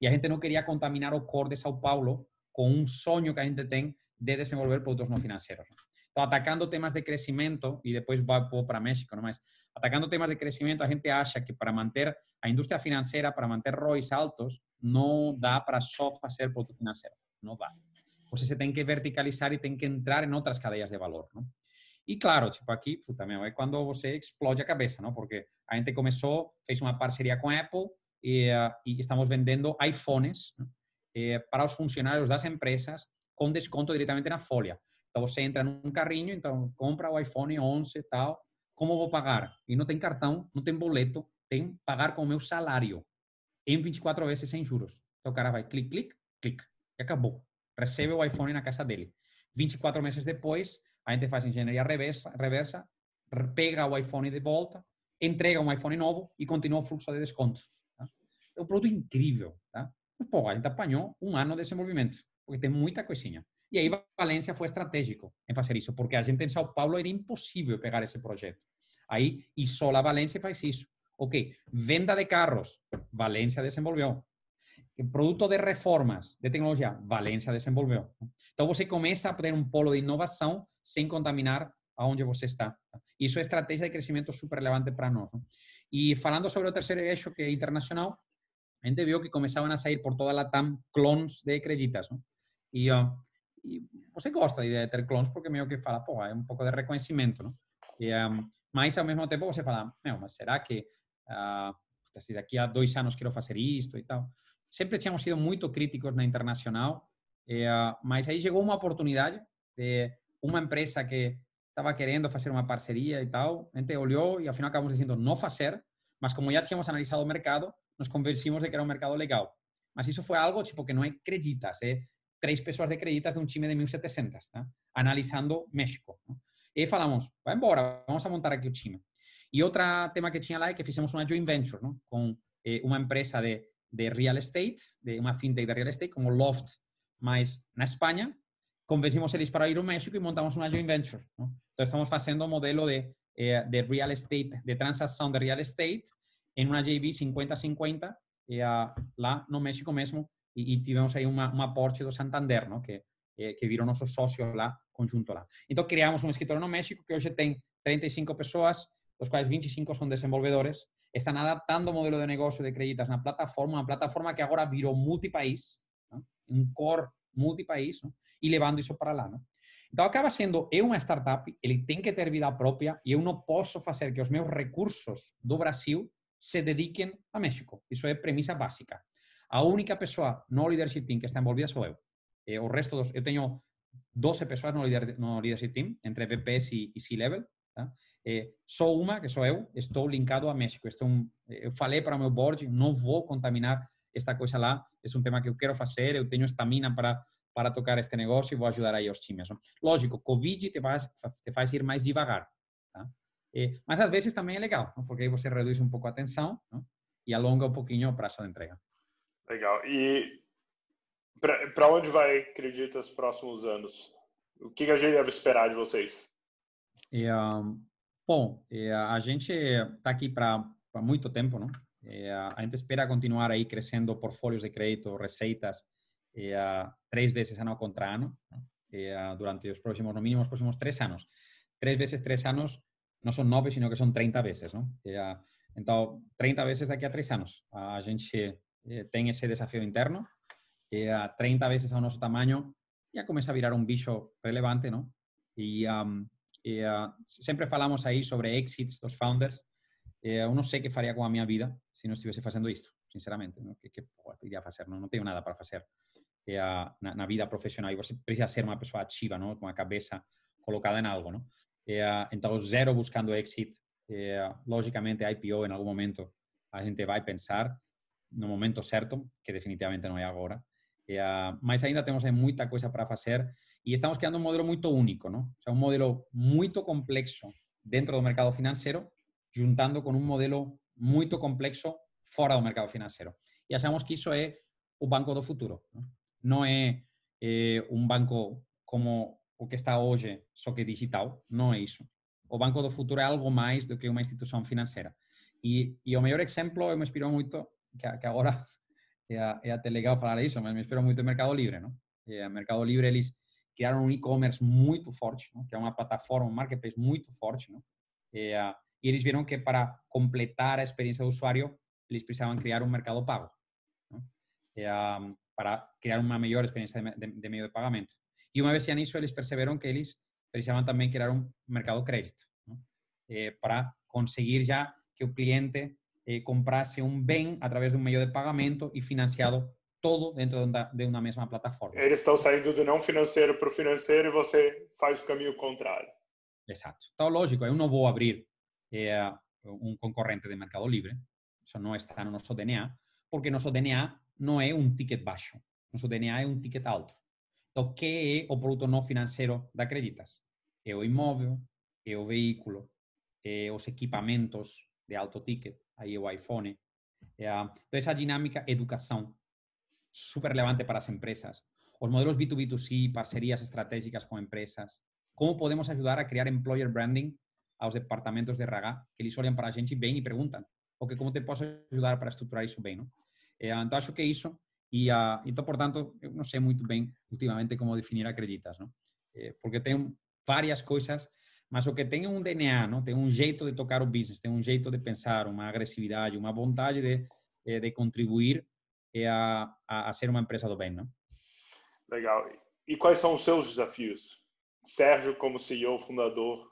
E a gente não queria contaminar o core de São Paulo com um sonho que a gente tem de desenvolver produtos não financeiros. Atacando temas de crescimento, e depois vou para México, não mais, atacando temas de crescimento, a gente acha que para manter a indústria financeira, para manter ROIs altos, não dá para só fazer produto financeiro. Não dá. Você tem que verticalizar e tem que entrar em outras cadeias de valor. Não? E claro, tipo aqui, puta meu, é quando você explode a cabeça, não? Porque a gente começou, fez uma parceria com a Apple e, e estamos vendendo iPhones eh, para os funcionários das empresas com desconto diretamente na folha. Então você entra num carrinho, então compra o iPhone 11 e tal. Como vou pagar? E não tem cartão, não tem boleto, tem pagar com o meu salário em 24 vezes sem juros. Então o cara vai clic, clic, clic e acabou. Recebe o iPhone na casa dele. 24 meses depois, a gente faz engenharia reversa, reversa pega o iPhone de volta, entrega um iPhone novo e continua o fluxo de desconto. Tá? É um produto incrível. Tá? Mas, pô, a gente apanhou um ano de desenvolvimento, porque tem muita coisinha. E aí Valência foi estratégico em fazer isso, porque a gente em São Paulo era impossível pegar esse projeto. Aí Isola Valência faz isso. Ok, venda de carros, Valência desenvolveu. Produto de reformas de tecnologia, Valência desenvolveu. Então você começa a ter um polo de inovação sem contaminar aonde você está. Isso é estratégia de crescimento super relevante para nós. E falando sobre o terceiro eixo, que é internacional, a gente viu que começavam a sair por toda a TAM clones de creditas. E, e, você gosta de ter clones porque meio que fala, pô, é um pouco de reconhecimento. Não? E, um, mas ao mesmo tempo você fala, meu, mas será que uh, se daqui a dois anos quero fazer isto e tal? Sempre tínhamos sido muito críticos na internacional, e, uh, mas aí chegou uma oportunidade de uma empresa que estava querendo fazer uma parceria e tal, a gente olhou e ao final acabamos dizendo não fazer, mas como já tínhamos analisado o mercado, nos convencimos de que era um mercado legal. Mas isso foi algo tipo que não é creditas, é três pessoas de creditas de um time de 1.700, tá? analisando México. E falamos, vai embora, vamos a montar aqui o time. E outro tema que tinha lá é que fizemos uma joint venture ¿no? com eh, uma empresa de, de real estate, de uma fintech de real estate, como Loft, mas na Espanha, convencimos eles para ir ao México e montamos uma joint venture. Então, estamos fazendo um modelo de, eh, de real estate, de transação de real estate, em uma JV 50-50, eh, lá no México mesmo, e, e tivemos aí uma, uma aporte do Santander, ¿no? que, eh, que virou nosso sócio lá, conjunto lá. Então, criamos um escritório no México que hoje tem 35 pessoas, dos quais 25 são desenvolvedores, estão adaptando o modelo de negócio de creditas na plataforma, uma plataforma que agora virou multipaís, ¿no? um core multipaís, ¿no? e levando isso para lá. Não? Então, acaba sendo, é uma startup, ele tem que ter vida própria e eu não posso fazer que os meus recursos do Brasil se dediquem a México. Isso é premissa básica. A única pessoa no leadership team que está envolvida sou eu. Eh, o resto, dos, eu tenho 12 pessoas no, líder, no leadership team, entre VPs e, e C-level. Tá? Eh, sou uma, que sou eu, estou linkado a México. Estou um, eu falei para o meu board, não vou contaminar esta coisa lá, é um tema que eu quero fazer, eu tenho estamina para para tocar este negócio e vou ajudar aí os times. Lógico, Covid te faz, te faz ir mais devagar, tá? Eh, mas às vezes também é legal, porque aí você reduz um pouco a tensão e alonga um pouquinho o prazo de entrega. Legal. E para onde vai, acredita, os próximos anos? O que, a gente deve esperar de vocês? Um, bom, e, a gente está aqui para muito tempo, não? E, a gente espera continuar aí crescendo portfólios de crédito, receitas, uh, três vezes ano contra ano, durante os próximos, no mínimo, os próximos três anos. Três vezes três anos não são nove, sino que são 30 vezes, não? Então, 30 vezes daqui a três anos. A gente eh, tem esse desafio interno, a 30 vezes ao nosso tamanho já começa a virar um bicho relevante, não? E, um, falamos aí sobre exits dos founders. eu não sei o que faria com a minha vida se não estivesse fazendo isto, sinceramente. O que, que iria fazer? Não, não tenho nada para fazer é a, na, na, vida profissional. E você precisa ser uma pessoa ativa, não? com a cabeça colocada em algo. Não? É, então, zero buscando exit. É, logicamente, IPO em algum momento a gente vai pensar no momento certo, que definitivamente não é agora. É, mas ainda temos muita coisa para fazer e estamos criando um modelo muito único, não? O sea, um modelo muito complexo dentro do mercado financeiro, juntando com um modelo muito complexo fora do mercado financeiro. E achamos que isso é o banco do futuro. Não, não é, é um banco como o que está hoje, só que digital, não é isso. O banco do futuro é algo mais do que uma instituição financeira. E, e o melhor exemplo, eu me inspiro muito, que, que agora é, é falar isso, mas me inspiro muito no Mercado Livre. Não? E, Mercado Livre, eles criaram um e-commerce muito forte, não? que é uma plataforma, um marketplace muito forte. Não? E, e eles viram que para completar a experiência do usuário, eles precisavam criar um mercado pago. E, para criar uma melhor experiência de, de, de meio de pagamento. E uma vez nisso, eles perceberam que eles precisavam também criar um mercado crédito, eh, para conseguir já que o cliente eh, comprasse um bem através de um meio de pagamento e financiado todo dentro de uma mesma plataforma. Eles estão saindo do não financeiro para o financeiro e você faz o caminho contrário. Exato. Então, lógico, eu não vou abrir eh, um concorrente de Mercado Livre, isso não está no nosso DNA, porque nosso DNA não é um ticket baixo, nosso DNA é um ticket alto. Então, o que é o produto não financeiro da Acreditas? É o imóvel, é o veículo, é os equipamentos de alto ticket, aí o iPhone. Então, essa dinâmica educação, super relevante para as empresas. Os modelos B2B2C, parcerias estratégicas com empresas. Como podemos ajudar a criar employer branding aos departamentos de RH, que eles olham para a gente bem e perguntam, ok, como te posso ajudar para estruturar isso bem, não? Então, acho que é isso e, uh, então, portanto, eu não sei muito bem ultimamente como definir acreditas, não? É, porque tem várias coisas, mas o que tem um DNA, não? Tem um jeito de tocar o business, tem um jeito de pensar, uma agressividade, uma vontade de, de, de contribuir é a, a, a, ser uma empresa do bem, não? Legal. E quais são os seus desafios? Sérgio, como CEO, fundador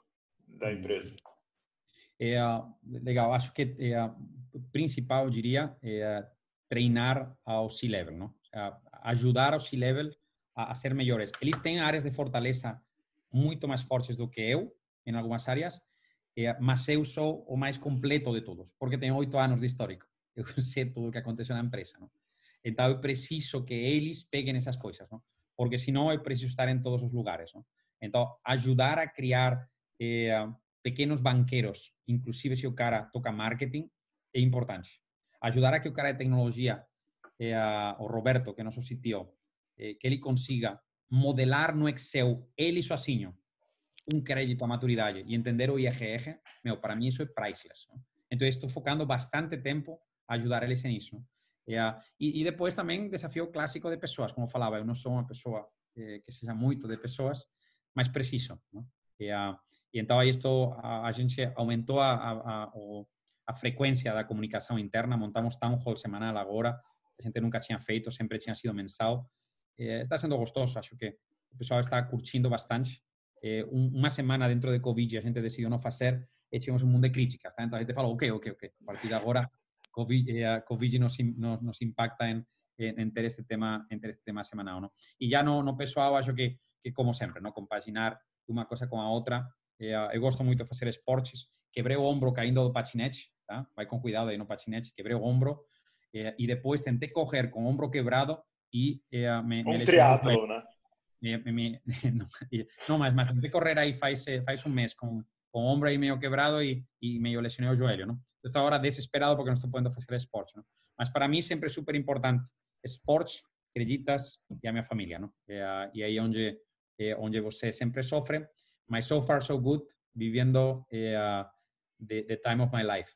da hum. empresa. É, legal. Acho que é, o principal, eu diria, é treinar ao C-level, não? ajudar ao C-level a, a, ser melhores. Eles têm áreas de fortaleza muito mais fortes do que eu, em algumas áreas, eh, mas eu sou o mais completo de todos, porque tenho oito anos de histórico. *laughs* Eu sei tudo o que aconteceu na empresa? Então, eu preciso que eles peguem essas coisas, não? Porque senão eu preciso estar em todos os lugares, não? Então, ajudar a criar eh, pequenos banqueiros, inclusive se o cara toca marketing, é importante ajudar a que o cara de tecnologia, eh, o Roberto, que é nosso CTO, eh, que ele consiga modelar no Excel, ele sozinho, um crédito à maturidade e entender o IRR, meu, para mim isso é priceless. Não? Então, estou focando bastante tempo a ajudar eles nisso. E, e, depois também desafio clássico de pessoas, como falava, eu não sou uma pessoa eh, que seja muito de pessoas, mas preciso. Não? E, e então aí estou, a, a gente aumentou a, a, a, a frequência da comunicação interna, montamos town hall semanal agora, a gente nunca tinha feito, sempre tinha sido mensal. Eh, está sendo gostoso, acho que o pessoal está curtindo bastante. Eh, semana dentro de Covid a gente decidiu não fazer e tivemos um mundo de críticas, tá? então a gente falou, ok, ok, ok, a partir de agora Covid, eh, COVID nos, nos, nos impacta em, em, ter este tema, em ter este tema semanal, não? E já no, no pessoal, acho que, que como sempre, não? compaginar uma coisa com a outra. Eh, eu gosto muito de fazer esportes. Quebrei o ombro caindo do patinete, tá? Vai com cuidado aí no patinete, quebrei o ombro eh, e depois tentei correr com o ombro quebrado e eh, me, um me triatlo, né? Não, mas, mas tentei correr aí faz, eh, um mês com, com o ombro aí meio quebrado e, e meio lesionei o joelho, não? Estou agora desesperado porque não estou podendo fazer esporte? Mas para mim sempre é super importante esporte, acreditas e a minha família, não? E, e aí onde é onde você sempre sofre, mas so far so good, vivendo uh, the, the time of my life.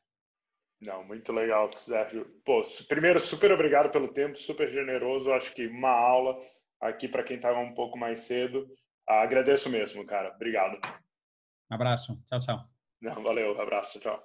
Não, muito legal, Sérgio. Pô, primeiro, super obrigado pelo tempo, super generoso. Acho que uma aula aqui para quem estava um pouco mais cedo. Ah, agradeço mesmo, cara. Obrigado. Um abraço. Tchau, tchau. Não, valeu, abraço, tchau.